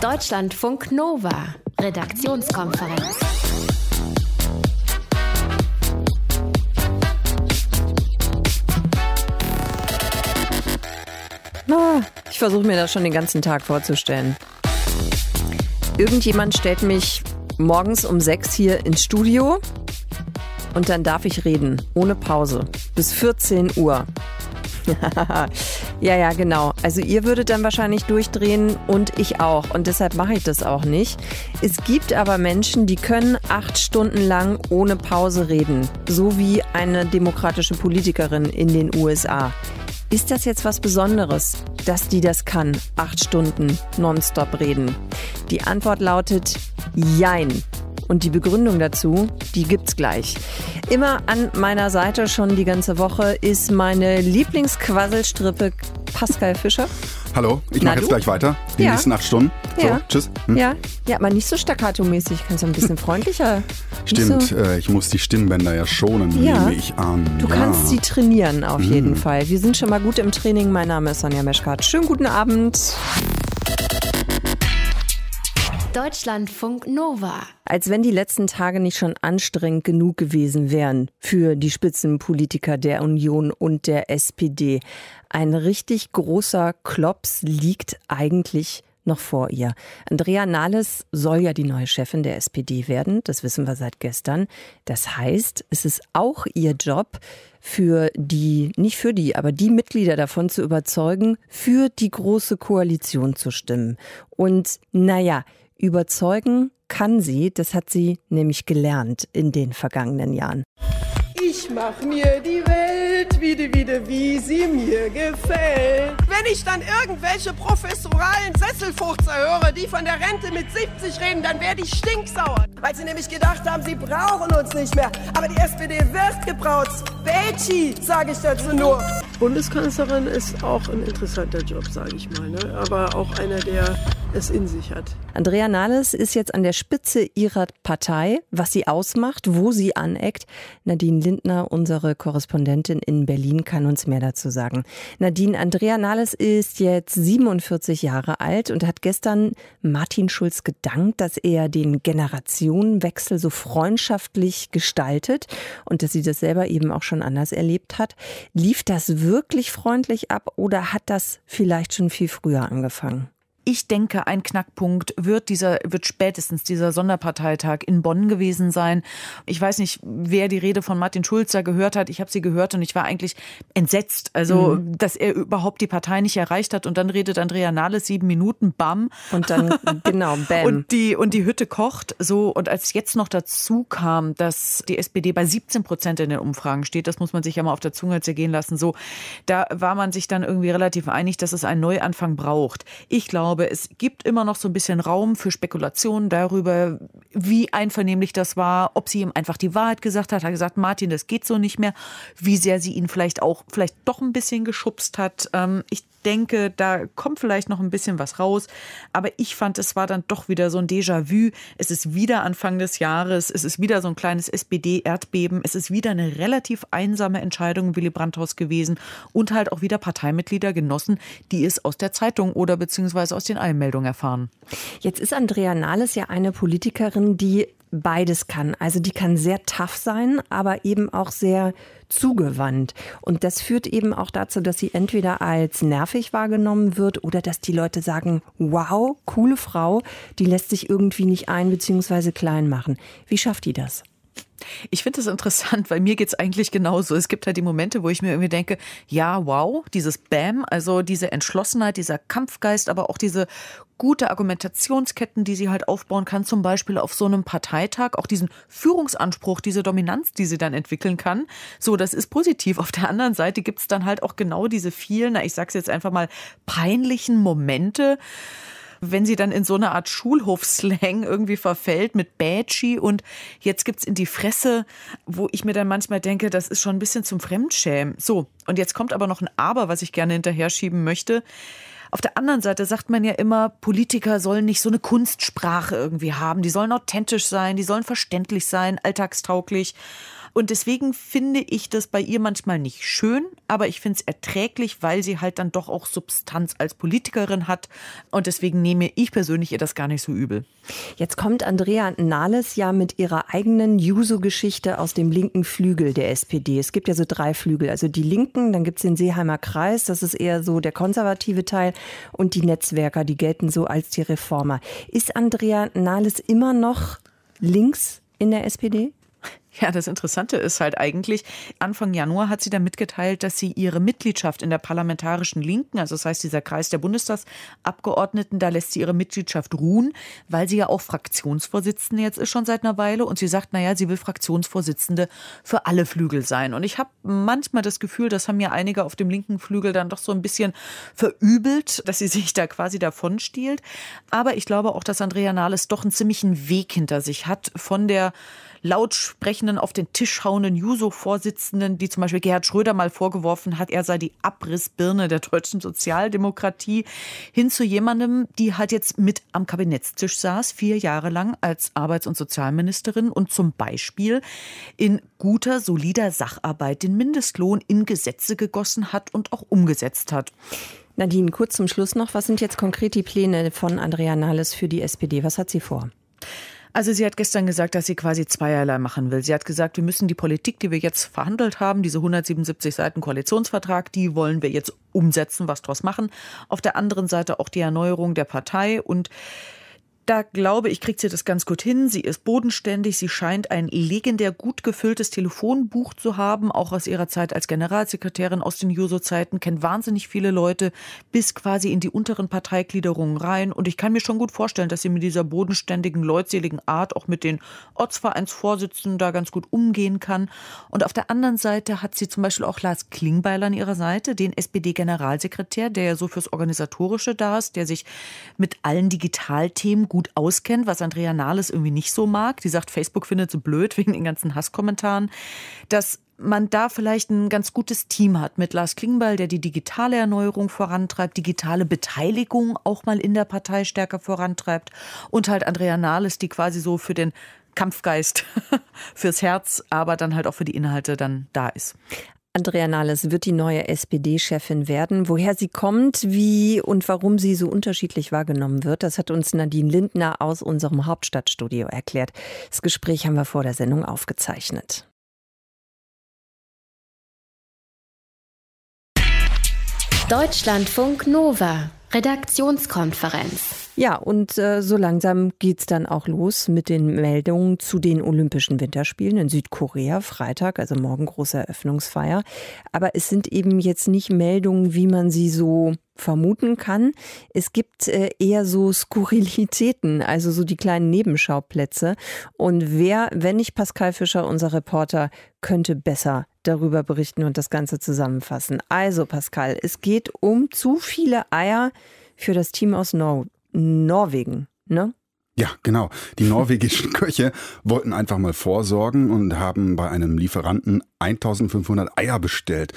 Deutschlandfunk Nova, Redaktionskonferenz. Ich versuche mir das schon den ganzen Tag vorzustellen. Irgendjemand stellt mich morgens um sechs hier ins Studio und dann darf ich reden, ohne Pause, bis 14 Uhr. ja, ja, genau. Also ihr würdet dann wahrscheinlich durchdrehen und ich auch. Und deshalb mache ich das auch nicht. Es gibt aber Menschen, die können acht Stunden lang ohne Pause reden. So wie eine demokratische Politikerin in den USA. Ist das jetzt was Besonderes, dass die das kann? Acht Stunden nonstop reden. Die Antwort lautet Jein. Und die Begründung dazu, die gibt's gleich. Immer an meiner Seite schon die ganze Woche ist meine Lieblingsquasselstrippe Pascal Fischer. Hallo, ich mache jetzt gleich weiter. Die ja. nächsten acht Stunden. So, ja. tschüss. Hm. Ja. ja, aber nicht so staccato-mäßig. Kannst du ein bisschen freundlicher. Stimmt, so. äh, ich muss die Stimmbänder ja schonen, ja. nehme ich an. Du ja. kannst sie trainieren auf mhm. jeden Fall. Wir sind schon mal gut im Training. Mein Name ist Sonja Meschkat. Schönen guten Abend. Deutschlandfunk Nova. Als wenn die letzten Tage nicht schon anstrengend genug gewesen wären für die Spitzenpolitiker der Union und der SPD. Ein richtig großer Klops liegt eigentlich noch vor ihr. Andrea Nahles soll ja die neue Chefin der SPD werden, das wissen wir seit gestern. Das heißt, es ist auch ihr Job, für die, nicht für die, aber die Mitglieder davon zu überzeugen, für die große Koalition zu stimmen. Und naja, Überzeugen kann sie, das hat sie nämlich gelernt in den vergangenen Jahren. Ich mach mir die Welt wieder, wieder, wie sie mir gefällt. Wenn ich dann irgendwelche professoralen Sesselfurzer höre, die von der Rente mit 70 reden, dann werde ich stinksauer. Weil sie nämlich gedacht haben, sie brauchen uns nicht mehr. Aber die SPD wird gebraucht. Bechi, sage ich dazu nur. Bundeskanzlerin ist auch ein interessanter Job, sage ich mal. Ne? Aber auch einer, der es in sich hat. Andrea Nahles ist jetzt an der Spitze ihrer Partei. Was sie ausmacht, wo sie aneckt. Nadine Lindner, unsere Korrespondentin in Berlin, kann uns mehr dazu sagen. Nadine, Andrea Nahles ist jetzt 47 Jahre alt und hat gestern Martin Schulz gedankt, dass er den Generationenwechsel so freundschaftlich gestaltet und dass sie das selber eben auch schon anders erlebt hat. Lief das wirklich freundlich ab oder hat das vielleicht schon viel früher angefangen? Ich denke, ein Knackpunkt wird dieser, wird spätestens dieser Sonderparteitag in Bonn gewesen sein. Ich weiß nicht, wer die Rede von Martin Schulz da gehört hat. Ich habe sie gehört und ich war eigentlich entsetzt. Also, mhm. dass er überhaupt die Partei nicht erreicht hat. Und dann redet Andrea Nahles sieben Minuten, bam. Und dann, genau, bam. Und die, und die Hütte kocht. So, und als jetzt noch dazu kam, dass die SPD bei 17 Prozent in den Umfragen steht, das muss man sich ja mal auf der Zunge zergehen lassen. So, da war man sich dann irgendwie relativ einig, dass es einen Neuanfang braucht. Ich glaube, glaube, es gibt immer noch so ein bisschen Raum für Spekulationen darüber, wie einvernehmlich das war, ob sie ihm einfach die Wahrheit gesagt hat, hat gesagt, Martin, das geht so nicht mehr, wie sehr sie ihn vielleicht auch, vielleicht doch ein bisschen geschubst hat. Ähm, ich denke, da kommt vielleicht noch ein bisschen was raus. Aber ich fand, es war dann doch wieder so ein Déjà-vu. Es ist wieder Anfang des Jahres. Es ist wieder so ein kleines SPD-Erdbeben. Es ist wieder eine relativ einsame Entscheidung im Willy Brandt-Haus gewesen und halt auch wieder Parteimitglieder genossen, die es aus der Zeitung oder beziehungsweise aus den Eilmeldungen erfahren. Jetzt ist Andrea Nahles ja eine Politikerin, die beides kann. Also die kann sehr tough sein, aber eben auch sehr zugewandt. Und das führt eben auch dazu, dass sie entweder als nervig wahrgenommen wird oder dass die Leute sagen, wow, coole Frau, die lässt sich irgendwie nicht ein bzw. klein machen. Wie schafft die das? Ich finde das interessant, weil mir geht es eigentlich genauso. Es gibt halt die Momente, wo ich mir irgendwie denke, ja, wow, dieses Bam, also diese Entschlossenheit, dieser Kampfgeist, aber auch diese gute Argumentationsketten, die sie halt aufbauen kann, zum Beispiel auf so einem Parteitag, auch diesen Führungsanspruch, diese Dominanz, die sie dann entwickeln kann. So, das ist positiv. Auf der anderen Seite gibt es dann halt auch genau diese vielen, na, ich sag's jetzt einfach mal, peinlichen Momente, wenn sie dann in so eine Art Schulhofslang irgendwie verfällt mit Bätschi und jetzt gibt's in die Fresse, wo ich mir dann manchmal denke, das ist schon ein bisschen zum Fremdschämen. So, und jetzt kommt aber noch ein Aber, was ich gerne hinterher schieben möchte. Auf der anderen Seite sagt man ja immer, Politiker sollen nicht so eine Kunstsprache irgendwie haben. Die sollen authentisch sein, die sollen verständlich sein, alltagstauglich. Und deswegen finde ich das bei ihr manchmal nicht schön, aber ich finde es erträglich, weil sie halt dann doch auch Substanz als Politikerin hat. Und deswegen nehme ich persönlich ihr das gar nicht so übel. Jetzt kommt Andrea Nahles ja mit ihrer eigenen Juso-Geschichte aus dem linken Flügel der SPD. Es gibt ja so drei Flügel. Also die Linken, dann gibt es den Seeheimer Kreis, das ist eher so der konservative Teil. Und die Netzwerker, die gelten so als die Reformer. Ist Andrea Nahles immer noch links in der SPD? Ja, das Interessante ist halt eigentlich, Anfang Januar hat sie dann mitgeteilt, dass sie ihre Mitgliedschaft in der parlamentarischen Linken, also das heißt dieser Kreis der Bundestagsabgeordneten, da lässt sie ihre Mitgliedschaft ruhen, weil sie ja auch Fraktionsvorsitzende jetzt ist schon seit einer Weile und sie sagt, naja, sie will Fraktionsvorsitzende für alle Flügel sein. Und ich habe manchmal das Gefühl, das haben ja einige auf dem linken Flügel dann doch so ein bisschen verübelt, dass sie sich da quasi davon stiehlt. Aber ich glaube auch, dass Andrea Nahles doch einen ziemlichen Weg hinter sich hat von der lautsprechenden, auf den Tisch hauenden Juso-Vorsitzenden, die zum Beispiel Gerhard Schröder mal vorgeworfen hat, er sei die Abrissbirne der deutschen Sozialdemokratie, hin zu jemandem, die halt jetzt mit am Kabinettstisch saß, vier Jahre lang als Arbeits- und Sozialministerin und zum Beispiel in guter, solider Sacharbeit den Mindestlohn in Gesetze gegossen hat und auch umgesetzt hat. Nadine, kurz zum Schluss noch. Was sind jetzt konkret die Pläne von Andrea Nahles für die SPD? Was hat sie vor? Also sie hat gestern gesagt, dass sie quasi zweierlei machen will. Sie hat gesagt, wir müssen die Politik, die wir jetzt verhandelt haben, diese 177 Seiten Koalitionsvertrag, die wollen wir jetzt umsetzen, was draus machen. Auf der anderen Seite auch die Erneuerung der Partei und da glaube ich, kriegt sie das ganz gut hin. Sie ist bodenständig. Sie scheint ein legendär gut gefülltes Telefonbuch zu haben, auch aus ihrer Zeit als Generalsekretärin aus den Juso-Zeiten, kennt wahnsinnig viele Leute bis quasi in die unteren Parteigliederungen rein. Und ich kann mir schon gut vorstellen, dass sie mit dieser bodenständigen, leutseligen Art auch mit den Ortsvereinsvorsitzenden da ganz gut umgehen kann. Und auf der anderen Seite hat sie zum Beispiel auch Lars Klingbeil an ihrer Seite, den SPD-Generalsekretär, der ja so fürs Organisatorische da ist, der sich mit allen Digitalthemen gut gut auskennt, was Andrea Nahles irgendwie nicht so mag. Die sagt, Facebook findet so blöd wegen den ganzen Hasskommentaren, dass man da vielleicht ein ganz gutes Team hat mit Lars Klingbeil, der die digitale Erneuerung vorantreibt, digitale Beteiligung auch mal in der Partei stärker vorantreibt und halt Andrea Nahles, die quasi so für den Kampfgeist, fürs Herz, aber dann halt auch für die Inhalte dann da ist. Andrea Nahles wird die neue SPD-Chefin werden. Woher sie kommt, wie und warum sie so unterschiedlich wahrgenommen wird, das hat uns Nadine Lindner aus unserem Hauptstadtstudio erklärt. Das Gespräch haben wir vor der Sendung aufgezeichnet. Deutschlandfunk Nova, Redaktionskonferenz. Ja, und äh, so langsam geht's dann auch los mit den Meldungen zu den Olympischen Winterspielen in Südkorea. Freitag, also morgen große Eröffnungsfeier. Aber es sind eben jetzt nicht Meldungen, wie man sie so vermuten kann. Es gibt äh, eher so Skurrilitäten, also so die kleinen Nebenschauplätze. Und wer, wenn nicht Pascal Fischer, unser Reporter, könnte besser darüber berichten und das Ganze zusammenfassen. Also Pascal, es geht um zu viele Eier für das Team aus Nor Norwegen, ne? Ja, genau. Die norwegischen Köche wollten einfach mal vorsorgen und haben bei einem Lieferanten 1500 Eier bestellt.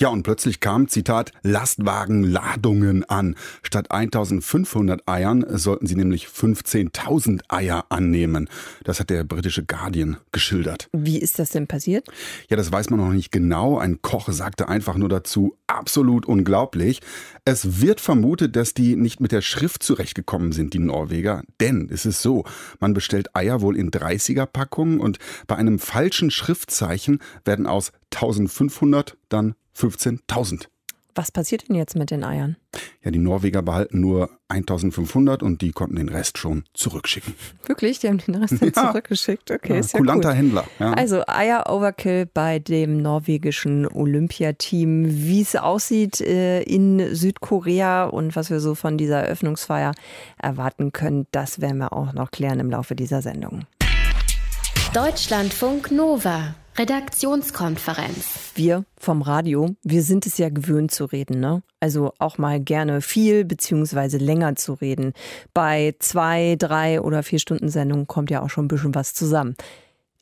Ja, und plötzlich kamen, Zitat, Lastwagenladungen an. Statt 1500 Eiern sollten sie nämlich 15.000 Eier annehmen. Das hat der britische Guardian geschildert. Wie ist das denn passiert? Ja, das weiß man noch nicht genau. Ein Koch sagte einfach nur dazu, absolut unglaublich. Es wird vermutet, dass die nicht mit der Schrift zurechtgekommen sind, die Norweger. Denn es ist so, man bestellt Eier wohl in 30er Packungen und bei einem falschen Schriftzeichen werden aus 1500 dann 15.000. Was passiert denn jetzt mit den Eiern? Ja, die Norweger behalten nur 1500 und die konnten den Rest schon zurückschicken. Wirklich? Die haben den Rest dann ja. zurückgeschickt? Okay, ja, ist ja Kulanter gut. Händler. Ja. Also Eier-Overkill bei dem norwegischen Olympiateam. Wie es aussieht äh, in Südkorea und was wir so von dieser Eröffnungsfeier erwarten können, das werden wir auch noch klären im Laufe dieser Sendung. Deutschlandfunk Nova. Redaktionskonferenz. Wir vom Radio, wir sind es ja gewöhnt zu reden, ne? Also auch mal gerne viel beziehungsweise länger zu reden. Bei zwei, drei oder vier Stunden Sendungen kommt ja auch schon ein bisschen was zusammen.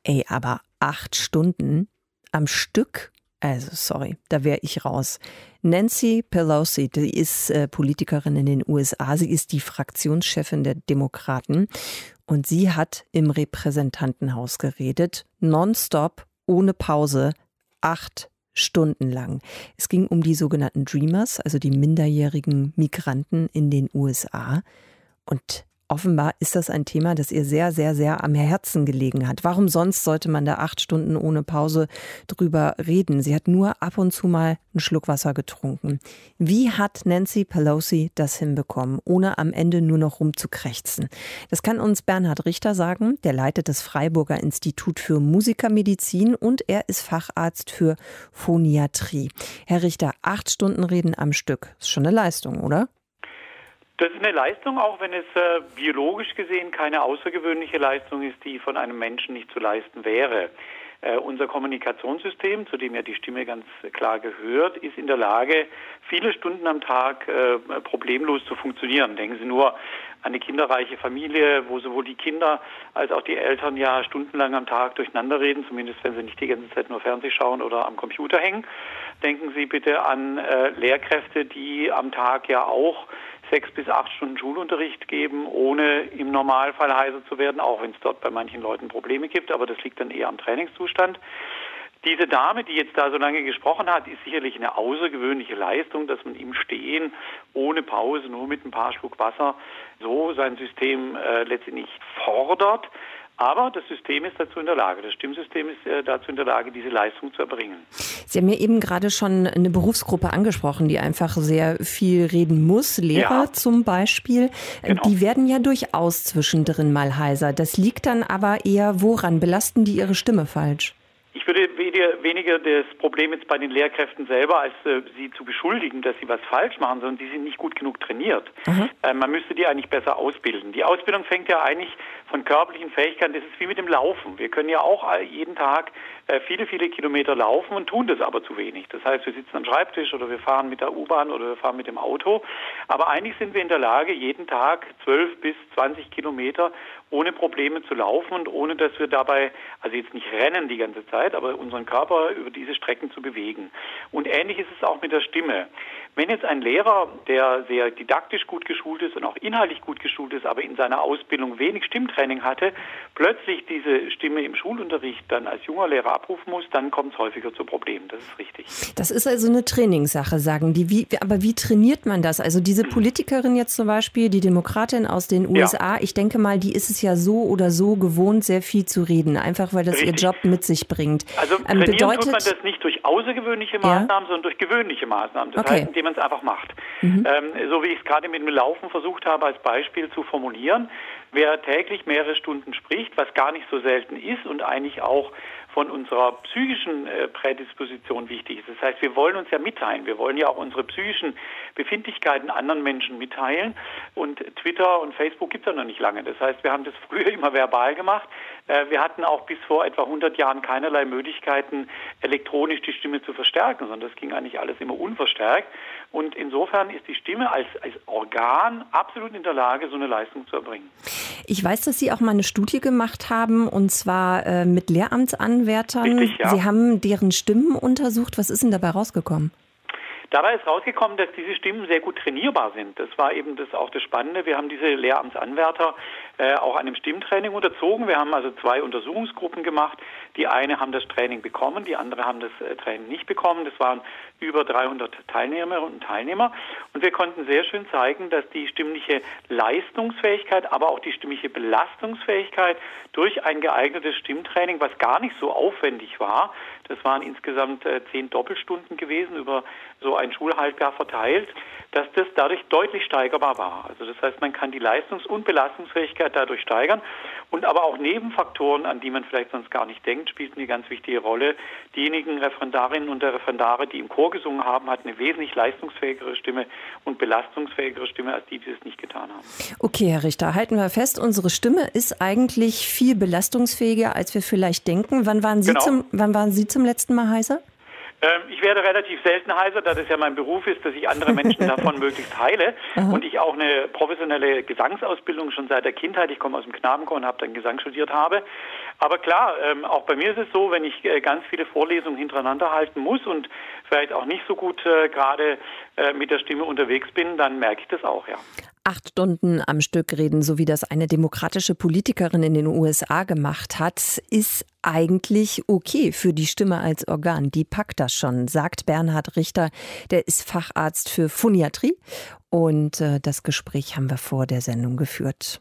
Ey, aber acht Stunden am Stück? Also sorry, da wäre ich raus. Nancy Pelosi, die ist äh, Politikerin in den USA. Sie ist die Fraktionschefin der Demokraten und sie hat im Repräsentantenhaus geredet, nonstop ohne Pause acht Stunden lang. Es ging um die sogenannten Dreamers, also die minderjährigen Migranten in den USA. Und Offenbar ist das ein Thema, das ihr sehr, sehr, sehr am Herzen gelegen hat. Warum sonst sollte man da acht Stunden ohne Pause drüber reden? Sie hat nur ab und zu mal einen Schluck Wasser getrunken. Wie hat Nancy Pelosi das hinbekommen, ohne am Ende nur noch rumzukrächzen? Das kann uns Bernhard Richter sagen. Der leitet das Freiburger Institut für Musikermedizin und er ist Facharzt für Phoniatrie. Herr Richter, acht Stunden reden am Stück. Ist schon eine Leistung, oder? Das ist eine Leistung, auch wenn es äh, biologisch gesehen keine außergewöhnliche Leistung ist, die von einem Menschen nicht zu leisten wäre. Äh, unser Kommunikationssystem, zu dem ja die Stimme ganz klar gehört, ist in der Lage, viele Stunden am Tag äh, problemlos zu funktionieren. Denken Sie nur eine kinderreiche Familie, wo sowohl die Kinder als auch die Eltern ja stundenlang am Tag durcheinander reden, zumindest wenn sie nicht die ganze Zeit nur Fernseh schauen oder am Computer hängen. Denken Sie bitte an äh, Lehrkräfte, die am Tag ja auch sechs bis acht Stunden Schulunterricht geben, ohne im Normalfall heiser zu werden, auch wenn es dort bei manchen Leuten Probleme gibt, aber das liegt dann eher am Trainingszustand. Diese Dame, die jetzt da so lange gesprochen hat, ist sicherlich eine außergewöhnliche Leistung, dass man im Stehen ohne Pause, nur mit ein paar Schluck Wasser, so sein System äh, letztendlich fordert. Aber das System ist dazu in der Lage, das Stimmsystem ist äh, dazu in der Lage, diese Leistung zu erbringen. Sie haben ja eben gerade schon eine Berufsgruppe angesprochen, die einfach sehr viel reden muss, Lehrer ja. zum Beispiel. Genau. Die werden ja durchaus zwischendrin mal heiser. Das liegt dann aber eher woran? Belasten die ihre Stimme falsch? Ich würde weniger das Problem jetzt bei den Lehrkräften selber, als äh, sie zu beschuldigen, dass sie was falsch machen, sondern die sind nicht gut genug trainiert. Mhm. Äh, man müsste die eigentlich besser ausbilden. Die Ausbildung fängt ja eigentlich von körperlichen Fähigkeiten, das ist wie mit dem Laufen. Wir können ja auch jeden Tag äh, viele, viele Kilometer laufen und tun das aber zu wenig. Das heißt, wir sitzen am Schreibtisch oder wir fahren mit der U-Bahn oder wir fahren mit dem Auto. Aber eigentlich sind wir in der Lage, jeden Tag 12 bis 20 Kilometer ohne Probleme zu laufen und ohne, dass wir dabei, also jetzt nicht rennen die ganze Zeit, aber unseren Körper über diese Strecken zu bewegen. Und ähnlich ist es auch mit der Stimme. Wenn jetzt ein Lehrer, der sehr didaktisch gut geschult ist und auch inhaltlich gut geschult ist, aber in seiner Ausbildung wenig Stimmtraining hatte, plötzlich diese Stimme im Schulunterricht dann als junger Lehrer abrufen muss, dann kommt es häufiger zu Problemen. Das ist richtig. Das ist also eine Trainingssache, sagen die. Wie, aber wie trainiert man das? Also diese mhm. Politikerin jetzt zum Beispiel, die Demokratin aus den USA, ja. ich denke mal, die ist es ja so oder so gewohnt, sehr viel zu reden, einfach weil das richtig. ihr Job mit sich bringt. Also ähm, bedeutet, tut man das nicht durch außergewöhnliche Maßnahmen, ja? sondern durch gewöhnliche Maßnahmen. Das okay. heißt, indem man es einfach macht. Mhm. Ähm, so wie ich es gerade mit dem Laufen versucht habe, als Beispiel zu formulieren. Wer täglich mehrere Stunden spricht, was gar nicht so selten ist und eigentlich auch von unserer psychischen äh, Prädisposition wichtig ist. Das heißt, wir wollen uns ja mitteilen. Wir wollen ja auch unsere psychischen Befindlichkeiten anderen Menschen mitteilen. Und Twitter und Facebook gibt es ja noch nicht lange. Das heißt, wir haben das früher immer verbal gemacht. Äh, wir hatten auch bis vor etwa 100 Jahren keinerlei Möglichkeiten, elektronisch die Stimme zu verstärken, sondern das ging eigentlich alles immer unverstärkt. Und insofern ist die Stimme als, als Organ absolut in der Lage, so eine Leistung zu erbringen. Ich weiß, dass Sie auch mal eine Studie gemacht haben, und zwar äh, mit Lehramtsanwärtern. Richtig, ja. Sie haben deren Stimmen untersucht. Was ist denn dabei rausgekommen? Dabei ist rausgekommen, dass diese Stimmen sehr gut trainierbar sind. Das war eben das auch das Spannende. Wir haben diese Lehramtsanwärter äh, auch einem Stimmtraining unterzogen. Wir haben also zwei Untersuchungsgruppen gemacht. Die eine haben das Training bekommen, die andere haben das äh, Training nicht bekommen. Das waren über 300 Teilnehmerinnen und Teilnehmer. Und wir konnten sehr schön zeigen, dass die stimmliche Leistungsfähigkeit, aber auch die stimmliche Belastungsfähigkeit durch ein geeignetes Stimmtraining, was gar nicht so aufwendig war, das waren insgesamt äh, zehn Doppelstunden gewesen über so ein Schulhalbjahr verteilt, dass das dadurch deutlich steigerbar war. Also das heißt, man kann die Leistungs- und Belastungsfähigkeit dadurch steigern. Und aber auch Nebenfaktoren, an die man vielleicht sonst gar nicht denkt, spielten eine ganz wichtige Rolle. Diejenigen Referendarinnen und Referendare, die im Chor gesungen haben, hatten eine wesentlich leistungsfähigere Stimme und belastungsfähigere Stimme, als die, die es nicht getan haben. Okay, Herr Richter, halten wir fest, unsere Stimme ist eigentlich viel belastungsfähiger, als wir vielleicht denken. Wann waren Sie, genau. zum, wann waren Sie zum letzten Mal heiser? Ähm, ich werde relativ selten heiser, da das ja mein Beruf ist, dass ich andere Menschen davon möglichst heile. Und ich auch eine professionelle Gesangsausbildung schon seit der Kindheit, ich komme aus dem Chor und habe dann Gesang studiert habe. Aber klar, ähm, auch bei mir ist es so, wenn ich äh, ganz viele Vorlesungen hintereinander halten muss und vielleicht auch nicht so gut äh, gerade äh, mit der Stimme unterwegs bin, dann merke ich das auch, ja. Acht Stunden am Stück reden, so wie das eine demokratische Politikerin in den USA gemacht hat, ist eigentlich okay für die Stimme als Organ. Die packt das schon, sagt Bernhard Richter. Der ist Facharzt für Phoniatrie. Und äh, das Gespräch haben wir vor der Sendung geführt.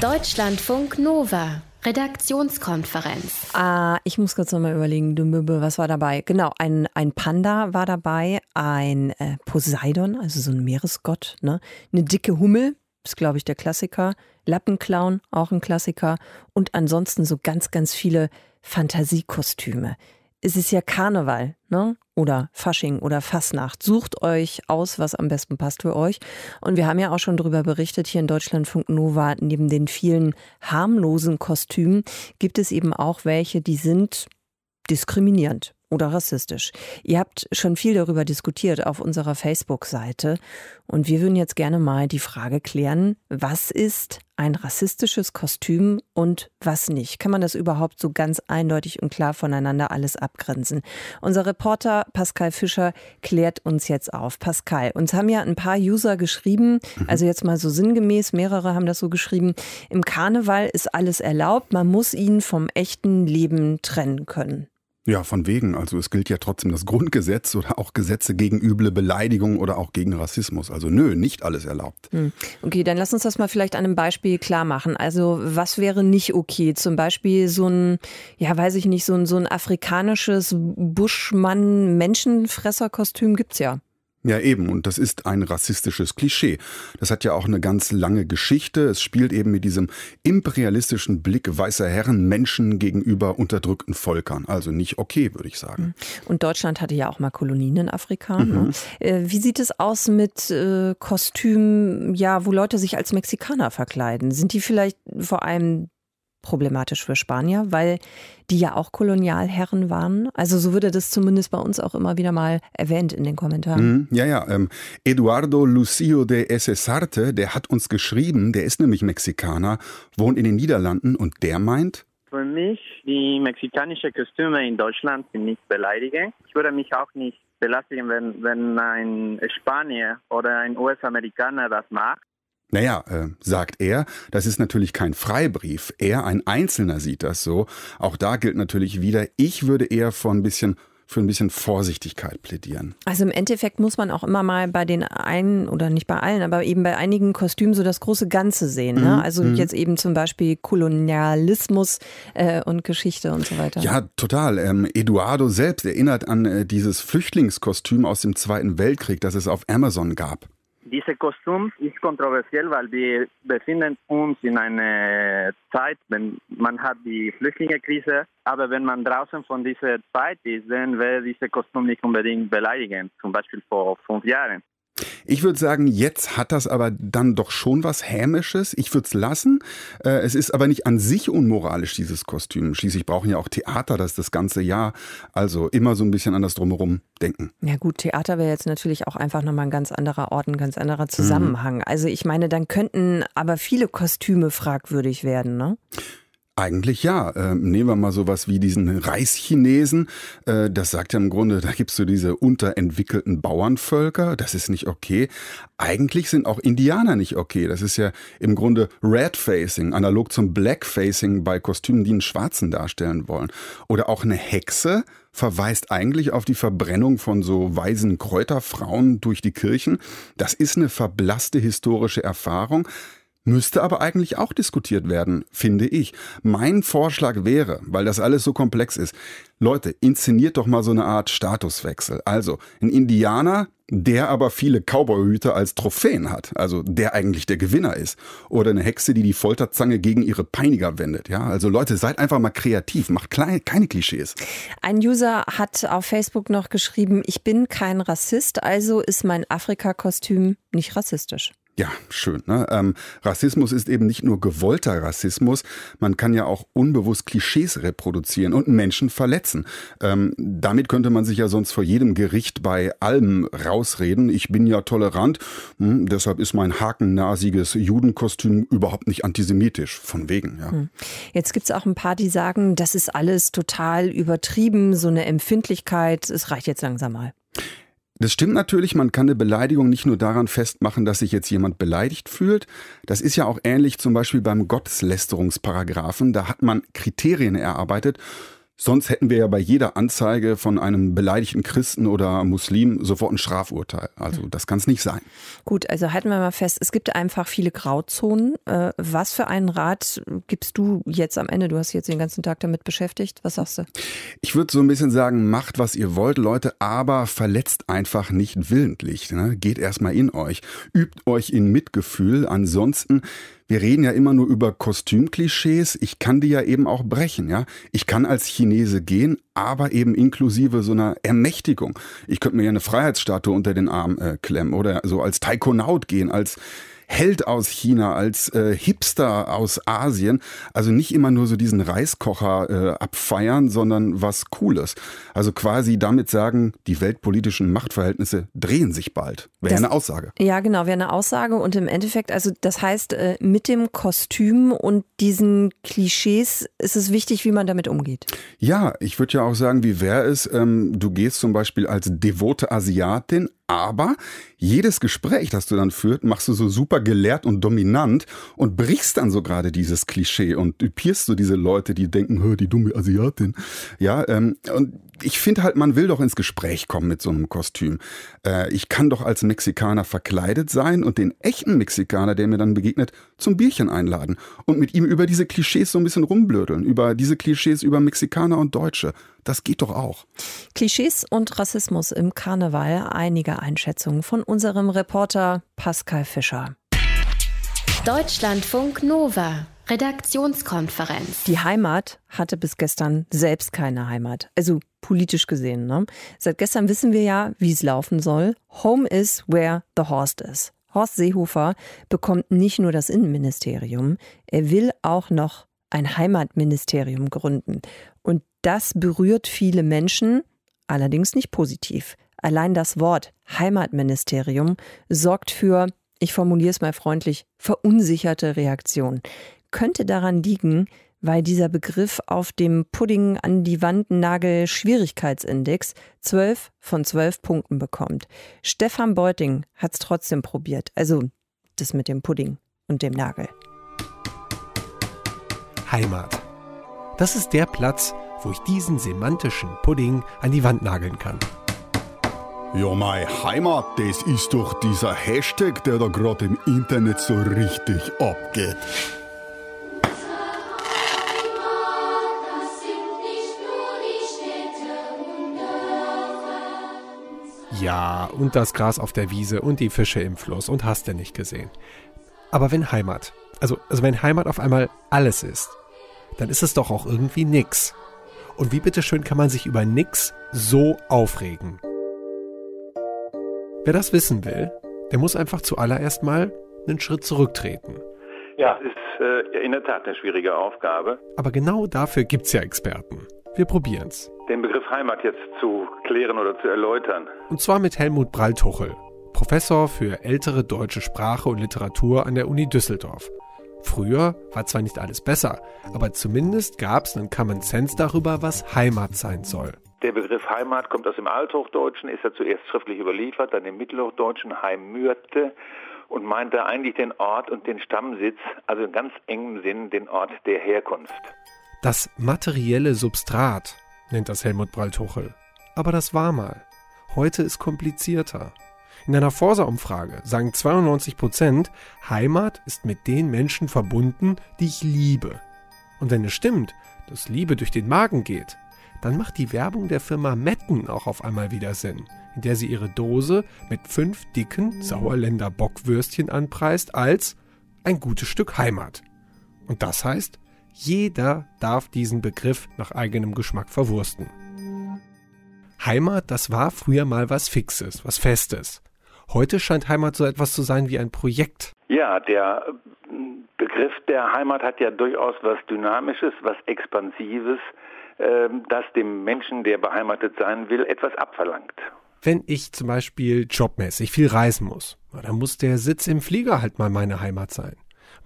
Deutschlandfunk Nova. Redaktionskonferenz. Ah, ich muss kurz nochmal überlegen, was war dabei? Genau, ein, ein Panda war dabei, ein äh, Poseidon, also so ein Meeresgott, ne? Eine dicke Hummel, ist glaube ich der Klassiker. Lappenclown, auch ein Klassiker. Und ansonsten so ganz, ganz viele Fantasiekostüme es ist ja Karneval, ne? Oder Fasching oder Fasnacht. Sucht euch aus, was am besten passt für euch. Und wir haben ja auch schon darüber berichtet, hier in Deutschlandfunk Nova, neben den vielen harmlosen Kostümen gibt es eben auch welche, die sind diskriminierend oder rassistisch. Ihr habt schon viel darüber diskutiert auf unserer Facebook-Seite und wir würden jetzt gerne mal die Frage klären, was ist ein rassistisches Kostüm und was nicht? Kann man das überhaupt so ganz eindeutig und klar voneinander alles abgrenzen? Unser Reporter Pascal Fischer klärt uns jetzt auf. Pascal, uns haben ja ein paar User geschrieben, mhm. also jetzt mal so sinngemäß, mehrere haben das so geschrieben, im Karneval ist alles erlaubt, man muss ihn vom echten Leben trennen können. Ja, von wegen. Also es gilt ja trotzdem das Grundgesetz oder auch Gesetze gegen üble Beleidigung oder auch gegen Rassismus. Also nö, nicht alles erlaubt. Hm. Okay, dann lass uns das mal vielleicht an einem Beispiel klar machen. Also was wäre nicht okay? Zum Beispiel so ein, ja weiß ich nicht, so ein, so ein afrikanisches Buschmann-Menschenfresser-Kostüm gibt's ja. Ja, eben. Und das ist ein rassistisches Klischee. Das hat ja auch eine ganz lange Geschichte. Es spielt eben mit diesem imperialistischen Blick weißer Herren Menschen gegenüber unterdrückten Völkern. Also nicht okay, würde ich sagen. Und Deutschland hatte ja auch mal Kolonien in Afrika. Ne? Mhm. Ne? Wie sieht es aus mit äh, Kostümen, ja, wo Leute sich als Mexikaner verkleiden? Sind die vielleicht vor allem problematisch für Spanier, weil die ja auch Kolonialherren waren. Also so würde das zumindest bei uns auch immer wieder mal erwähnt in den Kommentaren. Mhm, ja, ja. Ähm, Eduardo Lucio de Esesarte, der hat uns geschrieben, der ist nämlich Mexikaner, wohnt in den Niederlanden und der meint, für mich, die mexikanischen Kostüme in Deutschland sind nicht beleidigend. Ich würde mich auch nicht belästigen, wenn, wenn ein Spanier oder ein US-Amerikaner das macht. Naja, äh, sagt er, das ist natürlich kein Freibrief. Er, ein Einzelner, sieht das so. Auch da gilt natürlich wieder, ich würde eher von ein bisschen für ein bisschen Vorsichtigkeit plädieren. Also im Endeffekt muss man auch immer mal bei den einen oder nicht bei allen, aber eben bei einigen Kostümen so das große Ganze sehen. Ne? Mhm. Also mhm. jetzt eben zum Beispiel Kolonialismus äh, und Geschichte und so weiter. Ja, total. Ähm, Eduardo selbst erinnert an äh, dieses Flüchtlingskostüm aus dem Zweiten Weltkrieg, das es auf Amazon gab. Diese Kostüm ist kontroversiell, weil wir befinden uns in einer Zeit, wenn man hat die Flüchtlingskrise, aber wenn man draußen von dieser Zeit ist, dann wäre diese Kostüm nicht unbedingt beleidigend, zum Beispiel vor fünf Jahren. Ich würde sagen, jetzt hat das aber dann doch schon was Hämisches. Ich würde es lassen. Äh, es ist aber nicht an sich unmoralisch, dieses Kostüm. Schließlich brauchen ja auch Theater das das ganze Jahr. Also immer so ein bisschen an das Drumherum denken. Ja gut, Theater wäre jetzt natürlich auch einfach nochmal ein ganz anderer Ort, ein ganz anderer Zusammenhang. Mhm. Also ich meine, dann könnten aber viele Kostüme fragwürdig werden, ne? Eigentlich ja. Ähm, nehmen wir mal sowas wie diesen Reischinesen. Äh, das sagt ja im Grunde, da gibt's so diese unterentwickelten Bauernvölker. Das ist nicht okay. Eigentlich sind auch Indianer nicht okay. Das ist ja im Grunde Red-Facing, analog zum Black-Facing bei Kostümen, die einen Schwarzen darstellen wollen. Oder auch eine Hexe verweist eigentlich auf die Verbrennung von so weisen Kräuterfrauen durch die Kirchen. Das ist eine verblasste historische Erfahrung. Müsste aber eigentlich auch diskutiert werden, finde ich. Mein Vorschlag wäre, weil das alles so komplex ist, Leute, inszeniert doch mal so eine Art Statuswechsel. Also ein Indianer, der aber viele Cowboyhüte als Trophäen hat, also der eigentlich der Gewinner ist. Oder eine Hexe, die die Folterzange gegen ihre Peiniger wendet. Ja, also Leute, seid einfach mal kreativ, macht kleine, keine Klischees. Ein User hat auf Facebook noch geschrieben, ich bin kein Rassist, also ist mein Afrika-Kostüm nicht rassistisch. Ja, schön. Ne? Ähm, Rassismus ist eben nicht nur gewollter Rassismus, man kann ja auch unbewusst Klischees reproduzieren und Menschen verletzen. Ähm, damit könnte man sich ja sonst vor jedem Gericht bei allem rausreden. Ich bin ja tolerant, hm, deshalb ist mein hakennasiges Judenkostüm überhaupt nicht antisemitisch. Von wegen, ja. Hm. Jetzt gibt's auch ein paar, die sagen, das ist alles total übertrieben, so eine Empfindlichkeit, es reicht jetzt langsam mal. Das stimmt natürlich, man kann eine Beleidigung nicht nur daran festmachen, dass sich jetzt jemand beleidigt fühlt. Das ist ja auch ähnlich zum Beispiel beim Gotteslästerungsparagraphen. Da hat man Kriterien erarbeitet, Sonst hätten wir ja bei jeder Anzeige von einem beleidigten Christen oder Muslim sofort ein Strafurteil. Also das kann es nicht sein. Gut, also halten wir mal fest, es gibt einfach viele Grauzonen. Äh, was für einen Rat gibst du jetzt am Ende? Du hast jetzt den ganzen Tag damit beschäftigt. Was sagst du? Ich würde so ein bisschen sagen, macht, was ihr wollt, Leute, aber verletzt einfach nicht willentlich. Ne? Geht erstmal in euch. Übt euch in Mitgefühl. Ansonsten wir reden ja immer nur über Kostümklischees. Ich kann die ja eben auch brechen, ja. Ich kann als Chinese gehen, aber eben inklusive so einer Ermächtigung. Ich könnte mir ja eine Freiheitsstatue unter den Arm äh, klemmen oder so als Taikonaut gehen, als Held aus China, als äh, Hipster aus Asien. Also nicht immer nur so diesen Reiskocher äh, abfeiern, sondern was Cooles. Also quasi damit sagen, die weltpolitischen Machtverhältnisse drehen sich bald. Wäre eine Aussage. Ja, genau, wäre eine Aussage. Und im Endeffekt, also das heißt, äh, mit dem Kostüm und diesen Klischees ist es wichtig, wie man damit umgeht. Ja, ich würde ja auch sagen, wie wäre es, ähm, du gehst zum Beispiel als devote Asiatin aber jedes Gespräch, das du dann führt, machst du so super gelehrt und dominant und brichst dann so gerade dieses Klischee und typierst so diese Leute, die denken, hör, die dumme Asiatin. Ja, ähm, und ich finde halt, man will doch ins Gespräch kommen mit so einem Kostüm. Äh, ich kann doch als Mexikaner verkleidet sein und den echten Mexikaner, der mir dann begegnet, zum Bierchen einladen und mit ihm über diese Klischees so ein bisschen rumblödeln, über diese Klischees über Mexikaner und Deutsche. Das geht doch auch. Klischees und Rassismus im Karneval. Einige Einschätzungen von unserem Reporter Pascal Fischer. Deutschlandfunk Nova. Redaktionskonferenz. Die Heimat hatte bis gestern selbst keine Heimat. Also politisch gesehen. Ne? Seit gestern wissen wir ja, wie es laufen soll. Home is where the horse is. Horst Seehofer bekommt nicht nur das Innenministerium, er will auch noch ein Heimatministerium gründen. Und das berührt viele Menschen, allerdings nicht positiv. Allein das Wort Heimatministerium sorgt für, ich formuliere es mal freundlich, verunsicherte Reaktionen. Könnte daran liegen, weil dieser Begriff auf dem Pudding an die Wand Nagel Schwierigkeitsindex 12 von 12 Punkten bekommt. Stefan Beuting hat es trotzdem probiert. Also das mit dem Pudding und dem Nagel. Heimat. Das ist der Platz, wo ich diesen semantischen Pudding an die Wand nageln kann. Ja, meine Heimat, das ist doch dieser Hashtag, der da gerade im Internet so richtig abgeht. Ja, und das Gras auf der Wiese und die Fische im Fluss und hast du nicht gesehen. Aber wenn Heimat, also, also wenn Heimat auf einmal alles ist, dann ist es doch auch irgendwie nix. Und wie bitteschön kann man sich über nix so aufregen? Wer das wissen will, der muss einfach zuallererst mal einen Schritt zurücktreten. Ja, ist äh, in der Tat eine schwierige Aufgabe. Aber genau dafür gibt's ja Experten. Wir probieren's. Den Begriff Heimat jetzt zu klären oder zu erläutern. Und zwar mit Helmut Bralltuchel, Professor für ältere deutsche Sprache und Literatur an der Uni Düsseldorf. Früher war zwar nicht alles besser, aber zumindest gab es einen Common Sense darüber, was Heimat sein soll. Der Begriff Heimat kommt aus dem Althochdeutschen, ist ja zuerst schriftlich überliefert, dann im Mittelhochdeutschen Heimmürte und meint da eigentlich den Ort und den Stammsitz, also in ganz engem Sinn den Ort der Herkunft. Das materielle Substrat nennt das Helmut Bralltuchel. Aber das war mal. Heute ist komplizierter. In einer Forsa-Umfrage sagen 92 Prozent, Heimat ist mit den Menschen verbunden, die ich liebe. Und wenn es stimmt, dass Liebe durch den Magen geht, dann macht die Werbung der Firma Metten auch auf einmal wieder Sinn, in der sie ihre Dose mit fünf dicken Sauerländer Bockwürstchen anpreist als ein gutes Stück Heimat. Und das heißt, jeder darf diesen Begriff nach eigenem Geschmack verwursten. Heimat, das war früher mal was Fixes, was Festes. Heute scheint Heimat so etwas zu sein wie ein Projekt. Ja, der Begriff der Heimat hat ja durchaus was Dynamisches, was Expansives, ähm, das dem Menschen, der beheimatet sein will, etwas abverlangt. Wenn ich zum Beispiel jobmäßig viel reisen muss, dann muss der Sitz im Flieger halt mal meine Heimat sein.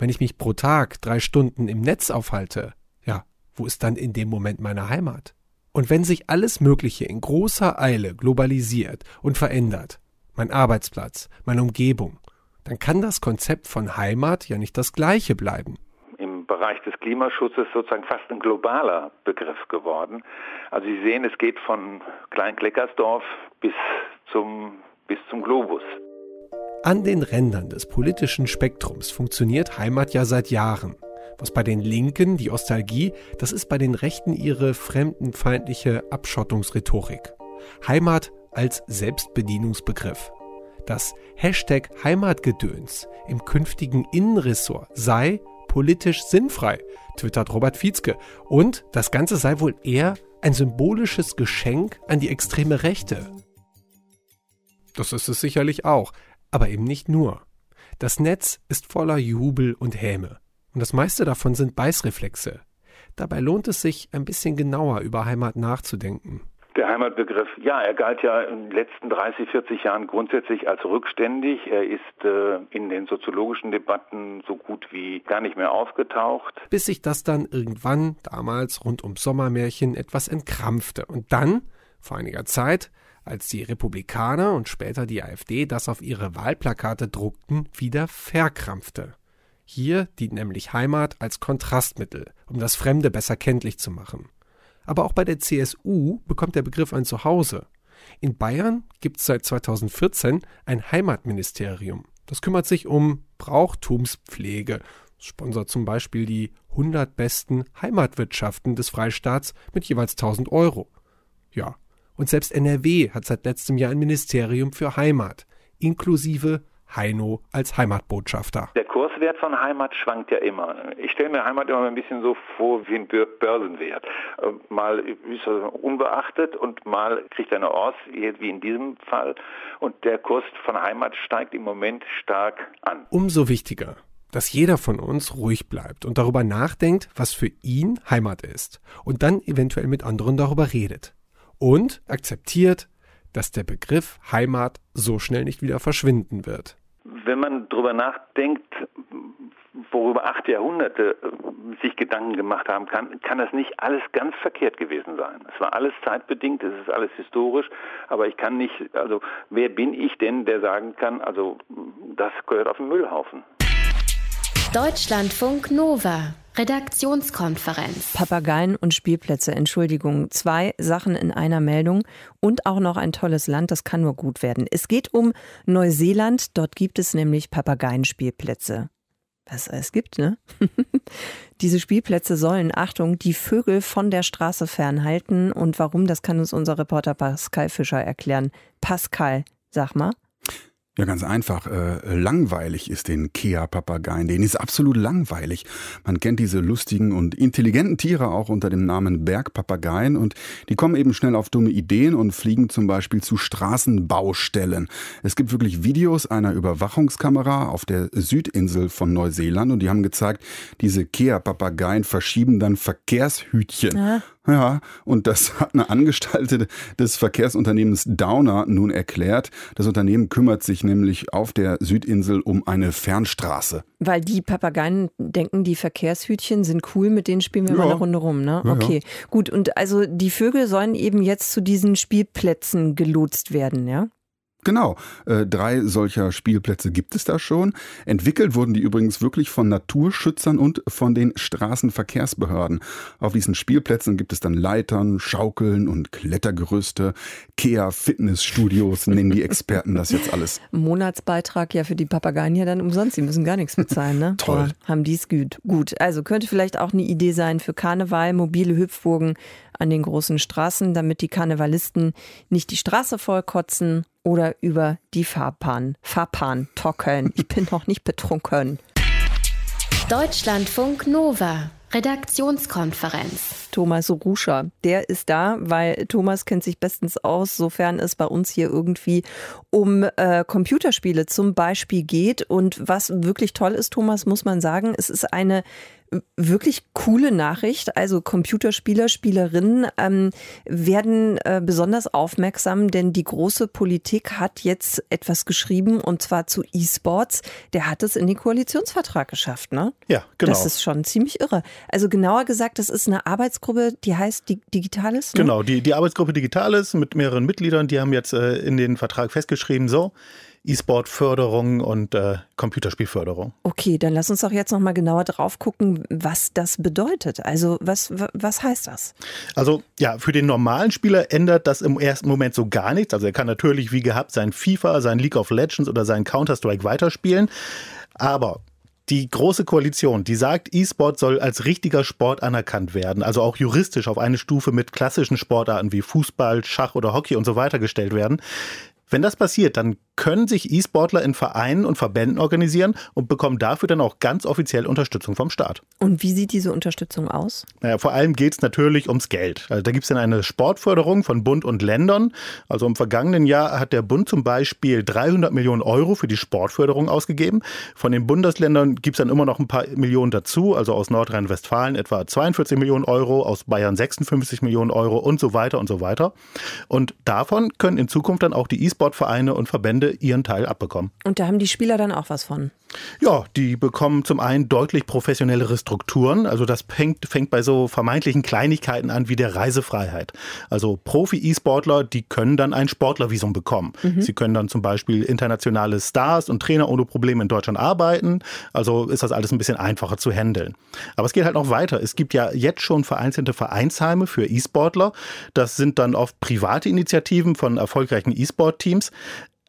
Wenn ich mich pro Tag drei Stunden im Netz aufhalte, ja, wo ist dann in dem Moment meine Heimat? Und wenn sich alles Mögliche in großer Eile globalisiert und verändert, mein Arbeitsplatz, meine Umgebung, dann kann das Konzept von Heimat ja nicht das gleiche bleiben. Im Bereich des Klimaschutzes sozusagen fast ein globaler Begriff geworden. Also Sie sehen, es geht von Klein-Kleckersdorf bis zum, bis zum Globus. An den Rändern des politischen Spektrums funktioniert Heimat ja seit Jahren. Was bei den Linken die Ostalgie, das ist bei den Rechten ihre fremdenfeindliche Abschottungsrhetorik. Heimat als Selbstbedienungsbegriff. Das Hashtag Heimatgedöns im künftigen Innenressort sei politisch sinnfrei, twittert Robert Fietzke. Und das Ganze sei wohl eher ein symbolisches Geschenk an die extreme Rechte. Das ist es sicherlich auch, aber eben nicht nur. Das Netz ist voller Jubel und Häme. Und das meiste davon sind Beißreflexe. Dabei lohnt es sich, ein bisschen genauer über Heimat nachzudenken. Der Heimatbegriff, ja, er galt ja in den letzten 30, 40 Jahren grundsätzlich als rückständig. Er ist äh, in den soziologischen Debatten so gut wie gar nicht mehr aufgetaucht. Bis sich das dann irgendwann, damals rund ums Sommermärchen, etwas entkrampfte. Und dann, vor einiger Zeit, als die Republikaner und später die AfD das auf ihre Wahlplakate druckten, wieder verkrampfte. Hier dient nämlich Heimat als Kontrastmittel, um das Fremde besser kenntlich zu machen. Aber auch bei der CSU bekommt der Begriff ein Zuhause. In Bayern gibt es seit 2014 ein Heimatministerium. Das kümmert sich um Brauchtumspflege. Sponsert zum Beispiel die 100 besten Heimatwirtschaften des Freistaats mit jeweils 1000 Euro. Ja, und selbst NRW hat seit letztem Jahr ein Ministerium für Heimat, inklusive Heino als Heimatbotschafter. Der Kurswert von Heimat schwankt ja immer. Ich stelle mir Heimat immer ein bisschen so vor wie ein Börsenwert. Äh, mal ist er unbeachtet und mal kriegt er eine Ors, wie in diesem Fall. Und der Kurs von Heimat steigt im Moment stark an. Umso wichtiger, dass jeder von uns ruhig bleibt und darüber nachdenkt, was für ihn Heimat ist. Und dann eventuell mit anderen darüber redet. Und akzeptiert, dass der Begriff Heimat so schnell nicht wieder verschwinden wird wenn man darüber nachdenkt, worüber acht Jahrhunderte äh, sich Gedanken gemacht haben kann, kann das nicht alles ganz verkehrt gewesen sein. Es war alles zeitbedingt, es ist alles historisch, aber ich kann nicht, also wer bin ich denn, der sagen kann, also das gehört auf den Müllhaufen. Deutschlandfunk Nova Redaktionskonferenz. Papageien und Spielplätze, Entschuldigung. Zwei Sachen in einer Meldung und auch noch ein tolles Land, das kann nur gut werden. Es geht um Neuseeland, dort gibt es nämlich Papageienspielplätze. Was es gibt, ne? Diese Spielplätze sollen, Achtung, die Vögel von der Straße fernhalten. Und warum, das kann uns unser Reporter Pascal Fischer erklären. Pascal, sag mal. Ja, ganz einfach. Äh, langweilig ist den Kea-Papageien. Denen ist absolut langweilig. Man kennt diese lustigen und intelligenten Tiere auch unter dem Namen Bergpapageien und die kommen eben schnell auf dumme Ideen und fliegen zum Beispiel zu Straßenbaustellen. Es gibt wirklich Videos einer Überwachungskamera auf der Südinsel von Neuseeland und die haben gezeigt, diese Kea-Papageien verschieben dann Verkehrshütchen. Ja. Ja, und das hat eine Angestellte des Verkehrsunternehmens Downer nun erklärt. Das Unternehmen kümmert sich nämlich auf der Südinsel um eine Fernstraße. Weil die Papageien denken, die Verkehrshütchen sind cool, mit denen spielen wir ja. mal eine Runde rum, ne? Ja, okay, ja. gut. Und also die Vögel sollen eben jetzt zu diesen Spielplätzen gelotst werden, ja? Genau, äh, drei solcher Spielplätze gibt es da schon. Entwickelt wurden die übrigens wirklich von Naturschützern und von den Straßenverkehrsbehörden. Auf diesen Spielplätzen gibt es dann Leitern, Schaukeln und Klettergerüste. Kea Fitnessstudios nennen die Experten das jetzt alles. Monatsbeitrag ja für die Papageien ja dann umsonst. Sie müssen gar nichts bezahlen, ne? Toll. Haben die es gut. Gut, also könnte vielleicht auch eine Idee sein für Karneval, mobile Hüpfburgen an den großen Straßen, damit die Karnevalisten nicht die Straße vollkotzen oder über die Fahrpahn, Fahrpahn tockeln. Ich bin noch nicht betrunken. Deutschlandfunk Nova, Redaktionskonferenz. Thomas Ruscher. Der ist da, weil Thomas kennt sich bestens aus, sofern es bei uns hier irgendwie um äh, Computerspiele zum Beispiel geht. Und was wirklich toll ist, Thomas, muss man sagen, es ist eine wirklich coole Nachricht. Also Computerspieler, Spielerinnen ähm, werden äh, besonders aufmerksam, denn die große Politik hat jetzt etwas geschrieben und zwar zu E-Sports. Der hat es in den Koalitionsvertrag geschafft, ne? Ja, genau. Das ist schon ziemlich irre. Also genauer gesagt, das ist eine Arbeitsgruppe, die heißt Digitales. Ne? Genau, die, die Arbeitsgruppe Digitales mit mehreren Mitgliedern, die haben jetzt äh, in den Vertrag festgeschrieben, so, E-Sport-Förderung und äh, Computerspielförderung. Okay, dann lass uns doch jetzt noch mal genauer drauf gucken, was das bedeutet. Also was, was heißt das? Also ja, für den normalen Spieler ändert das im ersten Moment so gar nichts. Also er kann natürlich wie gehabt sein FIFA, sein League of Legends oder sein Counter-Strike weiterspielen. Aber die große Koalition, die sagt, E-Sport soll als richtiger Sport anerkannt werden, also auch juristisch auf eine Stufe mit klassischen Sportarten wie Fußball, Schach oder Hockey und so weiter gestellt werden. Wenn das passiert, dann können sich E-Sportler in Vereinen und Verbänden organisieren und bekommen dafür dann auch ganz offiziell Unterstützung vom Staat. Und wie sieht diese Unterstützung aus? Naja, vor allem geht es natürlich ums Geld. Also da gibt es dann eine Sportförderung von Bund und Ländern. Also im vergangenen Jahr hat der Bund zum Beispiel 300 Millionen Euro für die Sportförderung ausgegeben. Von den Bundesländern gibt es dann immer noch ein paar Millionen dazu. Also aus Nordrhein-Westfalen etwa 42 Millionen Euro, aus Bayern 56 Millionen Euro und so weiter und so weiter. Und davon können in Zukunft dann auch die E-Sport E-Sport-Vereine und Verbände ihren Teil abbekommen. Und da haben die Spieler dann auch was von? Ja, die bekommen zum einen deutlich professionellere Strukturen. Also das fängt, fängt bei so vermeintlichen Kleinigkeiten an wie der Reisefreiheit. Also Profi-E-Sportler, die können dann ein Sportlervisum bekommen. Mhm. Sie können dann zum Beispiel internationale Stars und Trainer ohne Probleme in Deutschland arbeiten. Also ist das alles ein bisschen einfacher zu handeln. Aber es geht halt noch weiter. Es gibt ja jetzt schon vereinzelte Vereinsheime für E-Sportler. Das sind dann oft private Initiativen von erfolgreichen E-Sport-Teams.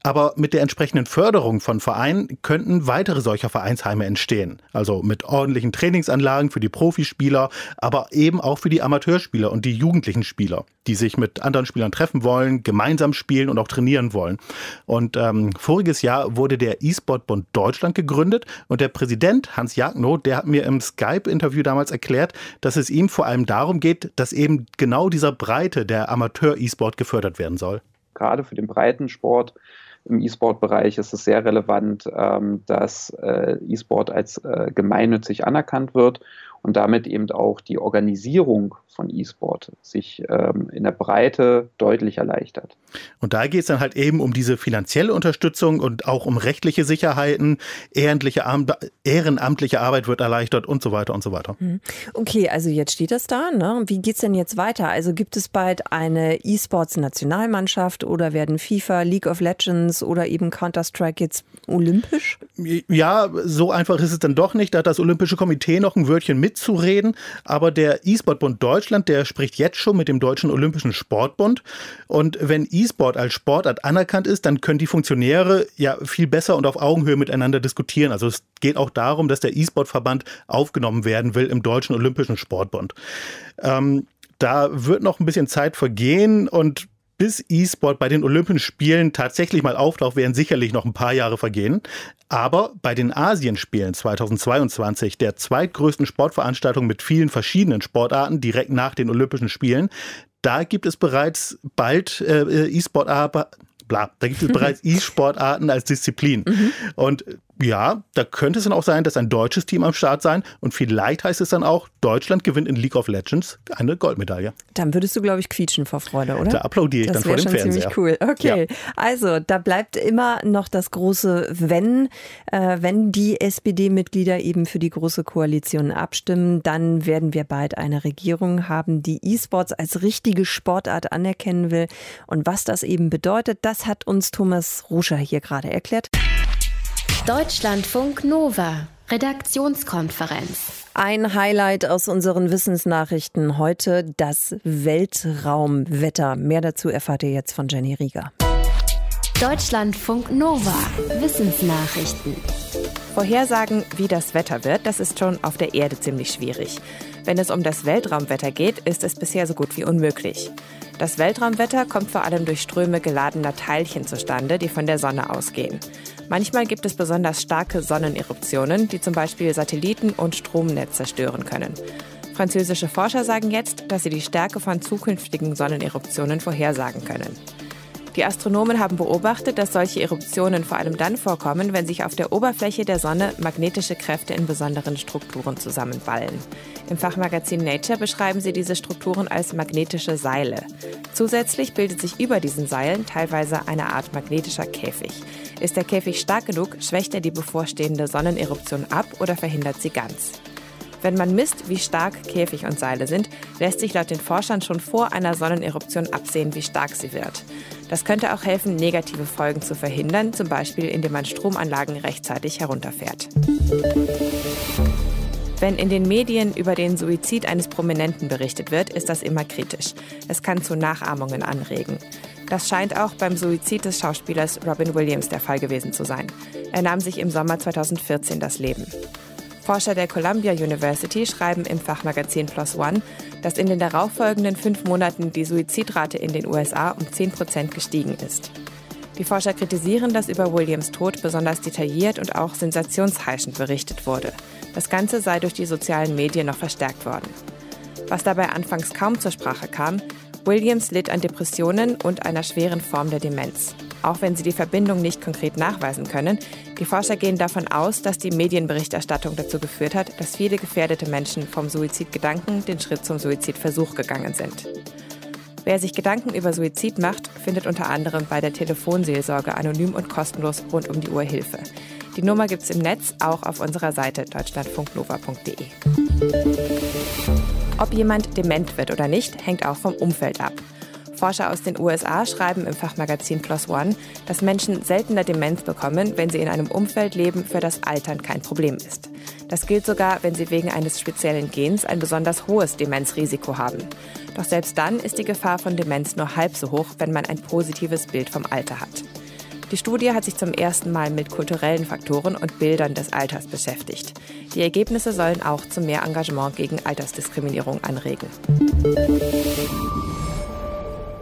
Aber mit der entsprechenden Förderung von Vereinen könnten weitere solcher Vereinsheime entstehen. Also mit ordentlichen Trainingsanlagen für die Profispieler, aber eben auch für die Amateurspieler und die jugendlichen Spieler, die sich mit anderen Spielern treffen wollen, gemeinsam spielen und auch trainieren wollen. Und ähm, voriges Jahr wurde der E-Sport-Bund Deutschland gegründet und der Präsident Hans Jagno, der hat mir im Skype-Interview damals erklärt, dass es ihm vor allem darum geht, dass eben genau dieser Breite der Amateur-E-Sport gefördert werden soll gerade für den Breitensport im E-Sport-Bereich ist es sehr relevant, ähm, dass äh, E-Sport als äh, gemeinnützig anerkannt wird und damit eben auch die Organisierung von E-Sport sich ähm, in der Breite deutlich erleichtert. Und da geht es dann halt eben um diese finanzielle Unterstützung und auch um rechtliche Sicherheiten, ehrenamtliche, ehrenamtliche Arbeit wird erleichtert und so weiter und so weiter. Hm. Okay, also jetzt steht das da. Ne? Wie geht es denn jetzt weiter? Also gibt es bald eine E-Sports-Nationalmannschaft oder werden FIFA, League of Legends oder eben Counter-Strike jetzt olympisch? Ja, so einfach ist es dann doch nicht. Da hat das Olympische Komitee noch ein Wörtchen mitzureden. Aber der E-Sport-Bund Deutschland der spricht jetzt schon mit dem Deutschen Olympischen Sportbund. Und wenn E-Sport als Sportart anerkannt ist, dann können die Funktionäre ja viel besser und auf Augenhöhe miteinander diskutieren. Also es geht auch darum, dass der E-Sport-Verband aufgenommen werden will im Deutschen Olympischen Sportbund. Ähm, da wird noch ein bisschen Zeit vergehen und bis E-Sport bei den Olympischen Spielen tatsächlich mal auftaucht, werden sicherlich noch ein paar Jahre vergehen. Aber bei den Asienspielen 2022, der zweitgrößten Sportveranstaltung mit vielen verschiedenen Sportarten direkt nach den Olympischen Spielen, da gibt es bereits bald äh, E-Sport, bla, da gibt es bereits E-Sportarten als Disziplin. Mhm. Und ja, da könnte es dann auch sein, dass ein deutsches Team am Start sein und vielleicht heißt es dann auch, Deutschland gewinnt in League of Legends eine Goldmedaille. Dann würdest du, glaube ich, quietschen vor Freude, oder? Da applaudiere ich das dann vor dem schon Fernseher. ziemlich cool. Okay, ja. also da bleibt immer noch das große Wenn. Äh, wenn die SPD-Mitglieder eben für die große Koalition abstimmen, dann werden wir bald eine Regierung haben, die E-Sports als richtige Sportart anerkennen will. Und was das eben bedeutet, das hat uns Thomas Ruscher hier gerade erklärt. Deutschlandfunk Nova, Redaktionskonferenz. Ein Highlight aus unseren Wissensnachrichten heute, das Weltraumwetter. Mehr dazu erfahrt ihr jetzt von Jenny Rieger. Deutschlandfunk Nova, Wissensnachrichten. Vorhersagen, wie das Wetter wird, das ist schon auf der Erde ziemlich schwierig. Wenn es um das Weltraumwetter geht, ist es bisher so gut wie unmöglich. Das Weltraumwetter kommt vor allem durch Ströme geladener Teilchen zustande, die von der Sonne ausgehen. Manchmal gibt es besonders starke Sonneneruptionen, die zum Beispiel Satelliten und Stromnetz zerstören können. Französische Forscher sagen jetzt, dass sie die Stärke von zukünftigen Sonneneruptionen vorhersagen können. Die Astronomen haben beobachtet, dass solche Eruptionen vor allem dann vorkommen, wenn sich auf der Oberfläche der Sonne magnetische Kräfte in besonderen Strukturen zusammenballen. Im Fachmagazin Nature beschreiben sie diese Strukturen als magnetische Seile. Zusätzlich bildet sich über diesen Seilen teilweise eine Art magnetischer Käfig. Ist der Käfig stark genug, schwächt er die bevorstehende Sonneneruption ab oder verhindert sie ganz. Wenn man misst, wie stark Käfig und Seile sind, lässt sich laut den Forschern schon vor einer Sonneneruption absehen, wie stark sie wird. Das könnte auch helfen, negative Folgen zu verhindern, zum Beispiel indem man Stromanlagen rechtzeitig herunterfährt. Wenn in den Medien über den Suizid eines Prominenten berichtet wird, ist das immer kritisch. Es kann zu Nachahmungen anregen. Das scheint auch beim Suizid des Schauspielers Robin Williams der Fall gewesen zu sein. Er nahm sich im Sommer 2014 das Leben. Forscher der Columbia University schreiben im Fachmagazin Plus One, dass in den darauffolgenden fünf Monaten die Suizidrate in den USA um 10 Prozent gestiegen ist. Die Forscher kritisieren, dass über Williams Tod besonders detailliert und auch sensationsheischend berichtet wurde. Das Ganze sei durch die sozialen Medien noch verstärkt worden. Was dabei anfangs kaum zur Sprache kam, Williams litt an Depressionen und einer schweren Form der Demenz. Auch wenn sie die Verbindung nicht konkret nachweisen können, die Forscher gehen davon aus, dass die Medienberichterstattung dazu geführt hat, dass viele gefährdete Menschen vom Suizidgedanken den Schritt zum Suizidversuch gegangen sind. Wer sich Gedanken über Suizid macht, findet unter anderem bei der Telefonseelsorge anonym und kostenlos rund um die Uhr Hilfe. Die Nummer gibt es im Netz, auch auf unserer Seite deutschlandfunknova.de. Ob jemand dement wird oder nicht, hängt auch vom Umfeld ab. Forscher aus den USA schreiben im Fachmagazin Plus One, dass Menschen seltener Demenz bekommen, wenn sie in einem Umfeld leben, für das Altern kein Problem ist. Das gilt sogar, wenn sie wegen eines speziellen Gens ein besonders hohes Demenzrisiko haben. Doch selbst dann ist die Gefahr von Demenz nur halb so hoch, wenn man ein positives Bild vom Alter hat. Die Studie hat sich zum ersten Mal mit kulturellen Faktoren und Bildern des Alters beschäftigt. Die Ergebnisse sollen auch zu mehr Engagement gegen Altersdiskriminierung anregen.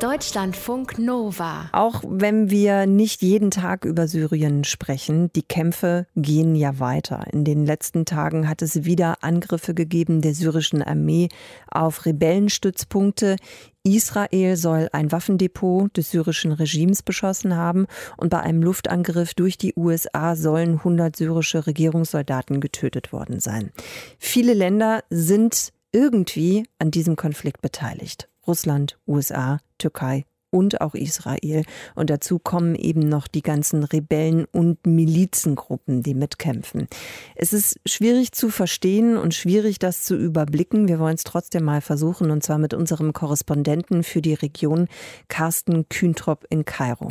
Deutschlandfunk Nova. Auch wenn wir nicht jeden Tag über Syrien sprechen, die Kämpfe gehen ja weiter. In den letzten Tagen hat es wieder Angriffe gegeben der syrischen Armee auf Rebellenstützpunkte. Israel soll ein Waffendepot des syrischen Regimes beschossen haben und bei einem Luftangriff durch die USA sollen 100 syrische Regierungssoldaten getötet worden sein. Viele Länder sind irgendwie an diesem Konflikt beteiligt. Russland, USA, Türkei und auch Israel. Und dazu kommen eben noch die ganzen Rebellen und Milizengruppen, die mitkämpfen. Es ist schwierig zu verstehen und schwierig, das zu überblicken. Wir wollen es trotzdem mal versuchen, und zwar mit unserem Korrespondenten für die Region, Carsten Kühntrop in Kairo.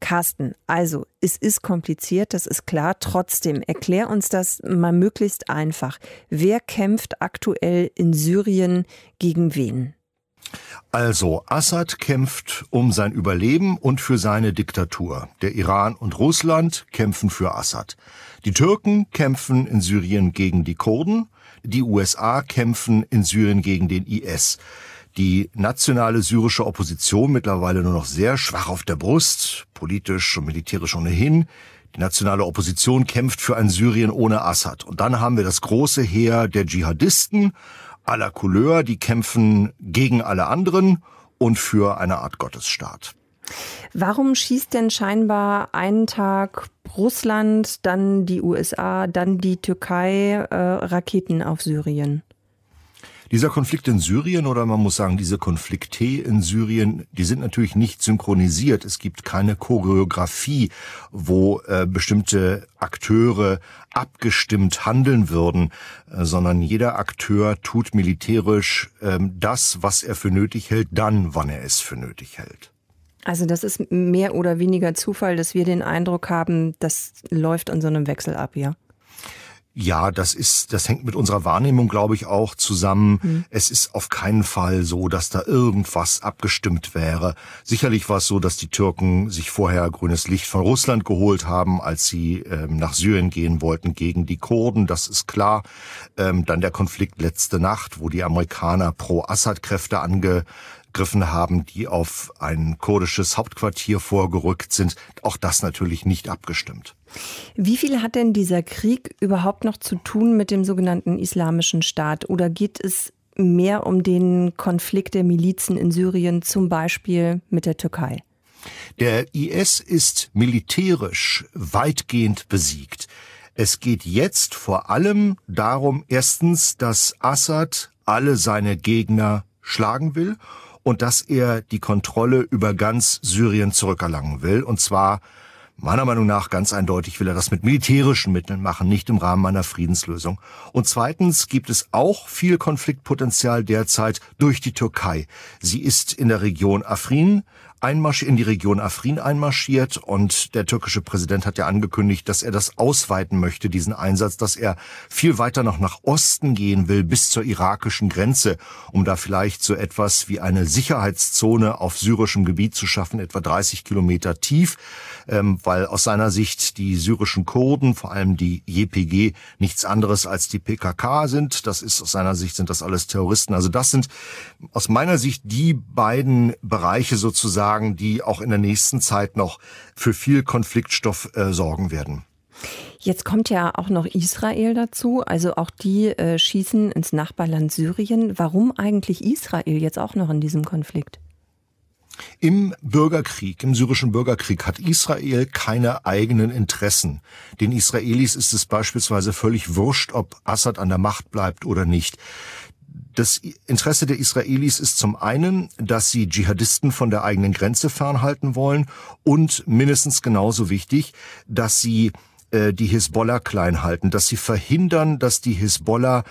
Carsten, also, es ist kompliziert, das ist klar. Trotzdem, erklär uns das mal möglichst einfach. Wer kämpft aktuell in Syrien gegen wen? Also, Assad kämpft um sein Überleben und für seine Diktatur. Der Iran und Russland kämpfen für Assad. Die Türken kämpfen in Syrien gegen die Kurden. Die USA kämpfen in Syrien gegen den IS. Die nationale syrische Opposition mittlerweile nur noch sehr schwach auf der Brust, politisch und militärisch ohnehin. Die nationale Opposition kämpft für ein Syrien ohne Assad. Und dann haben wir das große Heer der Dschihadisten, aller Couleur, die kämpfen gegen alle anderen und für eine Art Gottesstaat. Warum schießt denn scheinbar einen Tag Russland, dann die USA, dann die Türkei äh, Raketen auf Syrien? Dieser Konflikt in Syrien oder man muss sagen, diese Konflikte in Syrien, die sind natürlich nicht synchronisiert. Es gibt keine Choreografie, wo äh, bestimmte Akteure abgestimmt handeln würden, äh, sondern jeder Akteur tut militärisch äh, das, was er für nötig hält, dann, wann er es für nötig hält. Also das ist mehr oder weniger Zufall, dass wir den Eindruck haben, das läuft an so einem Wechsel ab, ja? Ja, das ist, das hängt mit unserer Wahrnehmung, glaube ich, auch zusammen. Mhm. Es ist auf keinen Fall so, dass da irgendwas abgestimmt wäre. Sicherlich war es so, dass die Türken sich vorher grünes Licht von Russland geholt haben, als sie ähm, nach Syrien gehen wollten gegen die Kurden. Das ist klar. Ähm, dann der Konflikt letzte Nacht, wo die Amerikaner pro-Assad-Kräfte ange Angriffen haben, die auf ein kurdisches Hauptquartier vorgerückt sind. Auch das natürlich nicht abgestimmt. Wie viel hat denn dieser Krieg überhaupt noch zu tun mit dem sogenannten Islamischen Staat? Oder geht es mehr um den Konflikt der Milizen in Syrien, zum Beispiel mit der Türkei? Der IS ist militärisch weitgehend besiegt. Es geht jetzt vor allem darum, erstens, dass Assad alle seine Gegner schlagen will und dass er die Kontrolle über ganz Syrien zurückerlangen will. Und zwar Meiner Meinung nach ganz eindeutig will er das mit militärischen Mitteln machen, nicht im Rahmen einer Friedenslösung. Und zweitens gibt es auch viel Konfliktpotenzial derzeit durch die Türkei. Sie ist in der Region Afrin, Einmarsch in die Region Afrin einmarschiert und der türkische Präsident hat ja angekündigt, dass er das ausweiten möchte, diesen Einsatz, dass er viel weiter noch nach Osten gehen will, bis zur irakischen Grenze, um da vielleicht so etwas wie eine Sicherheitszone auf syrischem Gebiet zu schaffen, etwa 30 Kilometer tief, ähm, weil aus seiner Sicht die syrischen Kurden, vor allem die JPG, nichts anderes als die PKK sind. Das ist aus seiner Sicht sind das alles Terroristen. Also das sind aus meiner Sicht die beiden Bereiche sozusagen, sagen, die auch in der nächsten Zeit noch für viel Konfliktstoff äh, sorgen werden. Jetzt kommt ja auch noch Israel dazu. Also auch die äh, schießen ins Nachbarland Syrien. Warum eigentlich Israel jetzt auch noch in diesem Konflikt? Im Bürgerkrieg, im syrischen Bürgerkrieg hat Israel keine eigenen Interessen. Den Israelis ist es beispielsweise völlig wurscht, ob Assad an der Macht bleibt oder nicht. Das Interesse der Israelis ist zum einen, dass sie Dschihadisten von der eigenen Grenze fernhalten wollen und mindestens genauso wichtig, dass sie äh, die Hisbollah klein halten, dass sie verhindern, dass die Hisbollah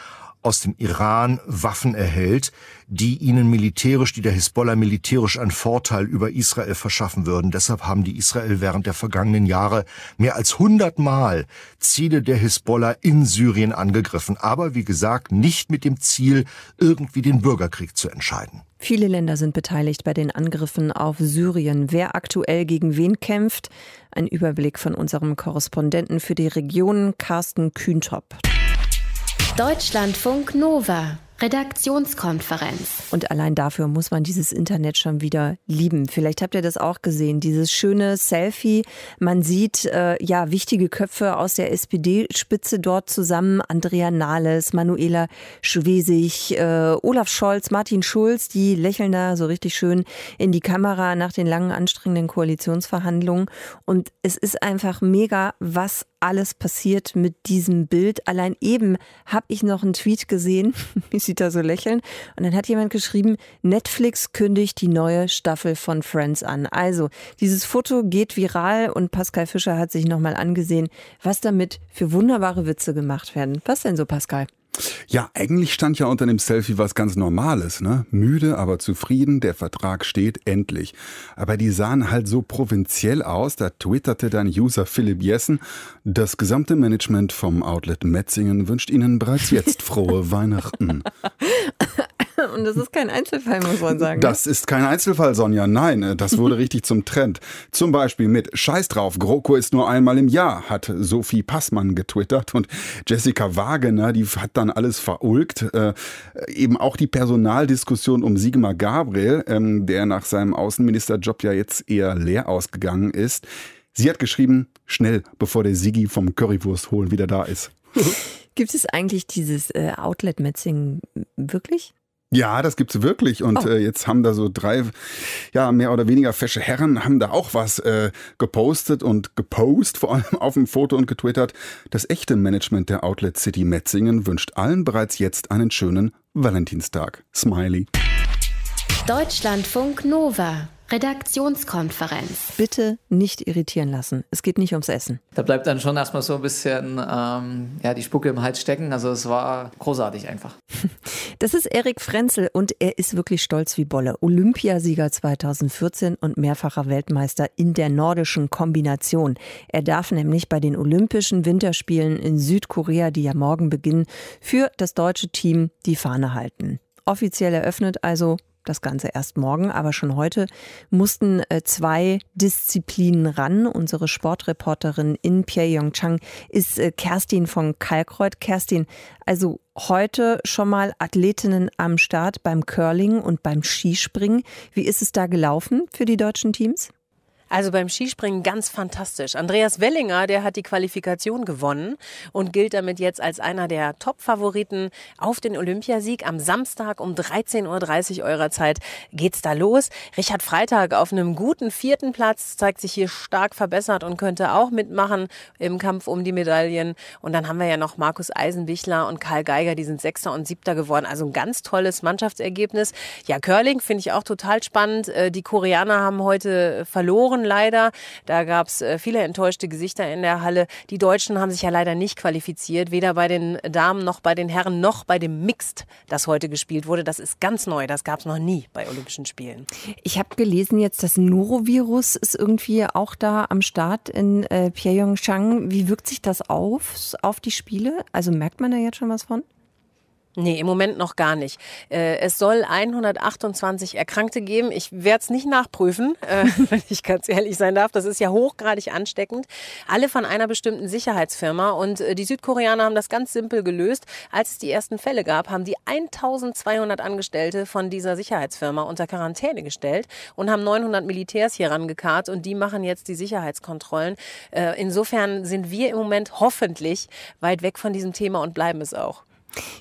aus dem Iran Waffen erhält, die ihnen militärisch, die der Hisbollah militärisch einen Vorteil über Israel verschaffen würden. Deshalb haben die Israel während der vergangenen Jahre mehr als 100 Mal Ziele der Hisbollah in Syrien angegriffen. Aber wie gesagt, nicht mit dem Ziel, irgendwie den Bürgerkrieg zu entscheiden. Viele Länder sind beteiligt bei den Angriffen auf Syrien. Wer aktuell gegen wen kämpft? Ein Überblick von unserem Korrespondenten für die Region, Carsten Kühntop. Deutschlandfunk Nova. Redaktionskonferenz. Und allein dafür muss man dieses Internet schon wieder lieben. Vielleicht habt ihr das auch gesehen, dieses schöne Selfie. Man sieht äh, ja wichtige Köpfe aus der SPD-Spitze dort zusammen. Andrea Nahles, Manuela Schwesig, äh, Olaf Scholz, Martin Schulz, die lächeln da so richtig schön in die Kamera nach den langen anstrengenden Koalitionsverhandlungen. Und es ist einfach mega, was alles passiert mit diesem Bild. Allein eben habe ich noch einen Tweet gesehen, da so lächeln. Und dann hat jemand geschrieben, Netflix kündigt die neue Staffel von Friends an. Also, dieses Foto geht viral und Pascal Fischer hat sich nochmal angesehen, was damit für wunderbare Witze gemacht werden. Was denn so, Pascal? Ja, eigentlich stand ja unter dem Selfie was ganz Normales, ne? Müde, aber zufrieden, der Vertrag steht endlich. Aber die sahen halt so provinziell aus, da twitterte dann User Philipp Jessen, das gesamte Management vom Outlet Metzingen wünscht Ihnen bereits jetzt frohe Weihnachten. Und das ist kein Einzelfall, muss man sagen. Ne? Das ist kein Einzelfall, Sonja. Nein, äh, das wurde richtig zum Trend. Zum Beispiel mit Scheiß drauf, GroKo ist nur einmal im Jahr, hat Sophie Passmann getwittert. Und Jessica Wagener, die hat dann alles verulgt. Äh, eben auch die Personaldiskussion um Sigmar Gabriel, ähm, der nach seinem Außenministerjob ja jetzt eher leer ausgegangen ist. Sie hat geschrieben, schnell, bevor der Sigi vom Currywurst holen wieder da ist. Gibt es eigentlich dieses äh, Outlet Metzing wirklich? Ja, das gibt's wirklich. Und oh. äh, jetzt haben da so drei, ja, mehr oder weniger fesche Herren, haben da auch was äh, gepostet und gepost, vor allem auf dem Foto und getwittert. Das echte Management der Outlet City Metzingen wünscht allen bereits jetzt einen schönen Valentinstag. Smiley. Deutschlandfunk Nova. Redaktionskonferenz. Bitte nicht irritieren lassen. Es geht nicht ums Essen. Da bleibt dann schon erstmal so ein bisschen ähm, ja, die Spucke im Hals stecken. Also es war großartig einfach. Das ist Erik Frenzel und er ist wirklich stolz wie Bolle. Olympiasieger 2014 und mehrfacher Weltmeister in der nordischen Kombination. Er darf nämlich bei den Olympischen Winterspielen in Südkorea, die ja morgen beginnen, für das deutsche Team die Fahne halten. Offiziell eröffnet also das Ganze erst morgen, aber schon heute mussten äh, zwei Disziplinen ran. Unsere Sportreporterin in Pyeongchang ist äh, Kerstin von Kalkreuth. Kerstin, also heute schon mal Athletinnen am Start beim Curling und beim Skispringen. Wie ist es da gelaufen für die deutschen Teams? Also beim Skispringen ganz fantastisch. Andreas Wellinger, der hat die Qualifikation gewonnen und gilt damit jetzt als einer der Top-Favoriten auf den Olympiasieg. Am Samstag um 13.30 Uhr eurer Zeit geht's da los. Richard Freitag auf einem guten vierten Platz zeigt sich hier stark verbessert und könnte auch mitmachen im Kampf um die Medaillen. Und dann haben wir ja noch Markus Eisenbichler und Karl Geiger, die sind Sechster und Siebter geworden. Also ein ganz tolles Mannschaftsergebnis. Ja, Curling finde ich auch total spannend. Äh, die Koreaner haben heute verloren, leider. Da gab es äh, viele enttäuschte Gesichter in der Halle. Die Deutschen haben sich ja leider nicht qualifiziert, weder bei den Damen noch bei den Herren noch bei dem Mixed, das heute gespielt wurde. Das ist ganz neu, das gab es noch nie bei Olympischen Spielen. Ich habe gelesen jetzt, das Norovirus ist irgendwie auch da am Start in äh, Pyeongchang. Wie wirkt sich das auf, auf die Spiele? Also merkt man da jetzt schon was von? Nee, im Moment noch gar nicht. Äh, es soll 128 Erkrankte geben. Ich werde es nicht nachprüfen, äh, wenn ich ganz ehrlich sein darf. Das ist ja hochgradig ansteckend. Alle von einer bestimmten Sicherheitsfirma. Und äh, die Südkoreaner haben das ganz simpel gelöst. Als es die ersten Fälle gab, haben die 1200 Angestellte von dieser Sicherheitsfirma unter Quarantäne gestellt und haben 900 Militärs hier rangekarrt und die machen jetzt die Sicherheitskontrollen. Insofern sind wir im Moment hoffentlich weit weg von diesem Thema und bleiben es auch.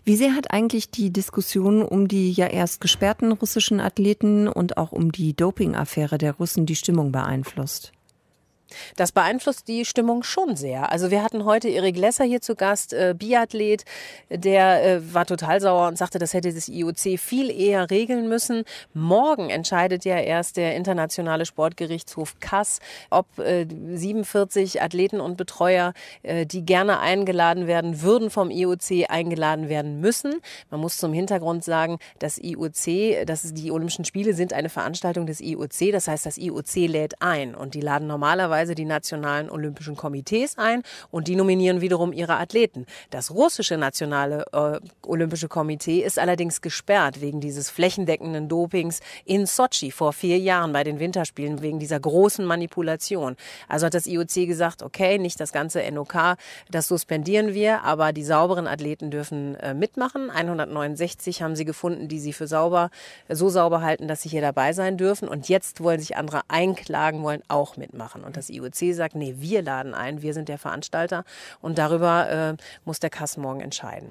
Wie sehr hat eigentlich die Diskussion um die ja erst gesperrten russischen Athleten und auch um die Doping-Affäre der Russen die Stimmung beeinflusst? Das beeinflusst die Stimmung schon sehr. Also wir hatten heute Erik Lesser hier zu Gast, äh, Biathlet, der äh, war total sauer und sagte, das hätte das IOC viel eher regeln müssen. Morgen entscheidet ja erst der internationale Sportgerichtshof Kass, ob äh, 47 Athleten und Betreuer, äh, die gerne eingeladen werden, würden vom IOC eingeladen werden müssen. Man muss zum Hintergrund sagen, das IOC, das die Olympischen Spiele sind eine Veranstaltung des IOC. Das heißt, das IOC lädt ein und die laden normalerweise beispielsweise die nationalen Olympischen Komitees ein und die nominieren wiederum ihre Athleten. Das russische nationale äh, Olympische Komitee ist allerdings gesperrt wegen dieses flächendeckenden Dopings in Sochi vor vier Jahren bei den Winterspielen wegen dieser großen Manipulation. Also hat das IOC gesagt, okay, nicht das ganze NOK, das suspendieren wir, aber die sauberen Athleten dürfen äh, mitmachen. 169 haben sie gefunden, die sie für sauber, so sauber halten, dass sie hier dabei sein dürfen. Und jetzt wollen sich andere einklagen, wollen auch mitmachen. Und das IOC sagt, nee, wir laden ein, wir sind der Veranstalter und darüber äh, muss der Kass morgen entscheiden.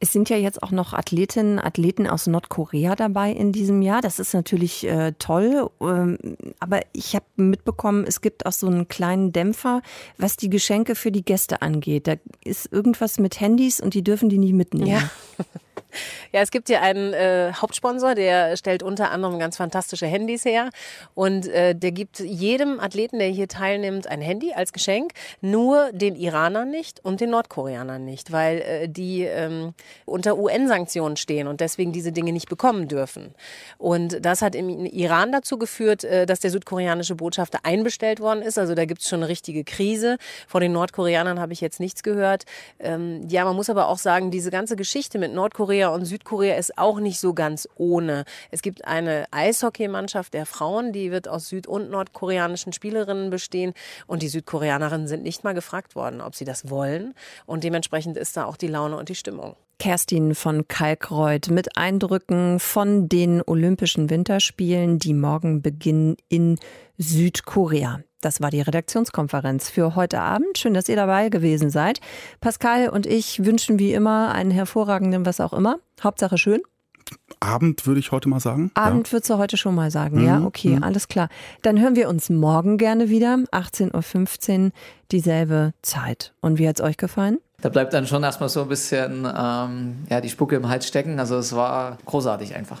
Es sind ja jetzt auch noch Athletinnen, Athleten aus Nordkorea dabei in diesem Jahr. Das ist natürlich äh, toll, ähm, aber ich habe mitbekommen, es gibt auch so einen kleinen Dämpfer, was die Geschenke für die Gäste angeht. Da ist irgendwas mit Handys und die dürfen die nicht mitnehmen. Ja. Ja, es gibt hier einen äh, Hauptsponsor, der stellt unter anderem ganz fantastische Handys her und äh, der gibt jedem Athleten, der hier teilnimmt, ein Handy als Geschenk, nur den Iranern nicht und den Nordkoreanern nicht, weil äh, die ähm, unter UN-Sanktionen stehen und deswegen diese Dinge nicht bekommen dürfen. Und das hat im Iran dazu geführt, äh, dass der südkoreanische Botschafter einbestellt worden ist. Also da gibt es schon eine richtige Krise. Vor den Nordkoreanern habe ich jetzt nichts gehört. Ähm, ja, man muss aber auch sagen, diese ganze Geschichte mit Nordkorea und Südkorea Südkorea ist auch nicht so ganz ohne. Es gibt eine Eishockeymannschaft der Frauen, die wird aus süd- und nordkoreanischen Spielerinnen bestehen. Und die Südkoreanerinnen sind nicht mal gefragt worden, ob sie das wollen. Und dementsprechend ist da auch die Laune und die Stimmung. Kerstin von Kalkreuth mit Eindrücken von den Olympischen Winterspielen, die morgen beginnen in Südkorea. Das war die Redaktionskonferenz für heute Abend. Schön, dass ihr dabei gewesen seid. Pascal und ich wünschen wie immer einen hervorragenden was auch immer. Hauptsache schön. Abend würde ich heute mal sagen. Abend ja. würdest du heute schon mal sagen, mhm. ja? Okay, mhm. alles klar. Dann hören wir uns morgen gerne wieder, 18.15 Uhr, dieselbe Zeit. Und wie hat es euch gefallen? Da bleibt dann schon erstmal so ein bisschen ähm, ja, die Spucke im Hals stecken. Also es war großartig einfach.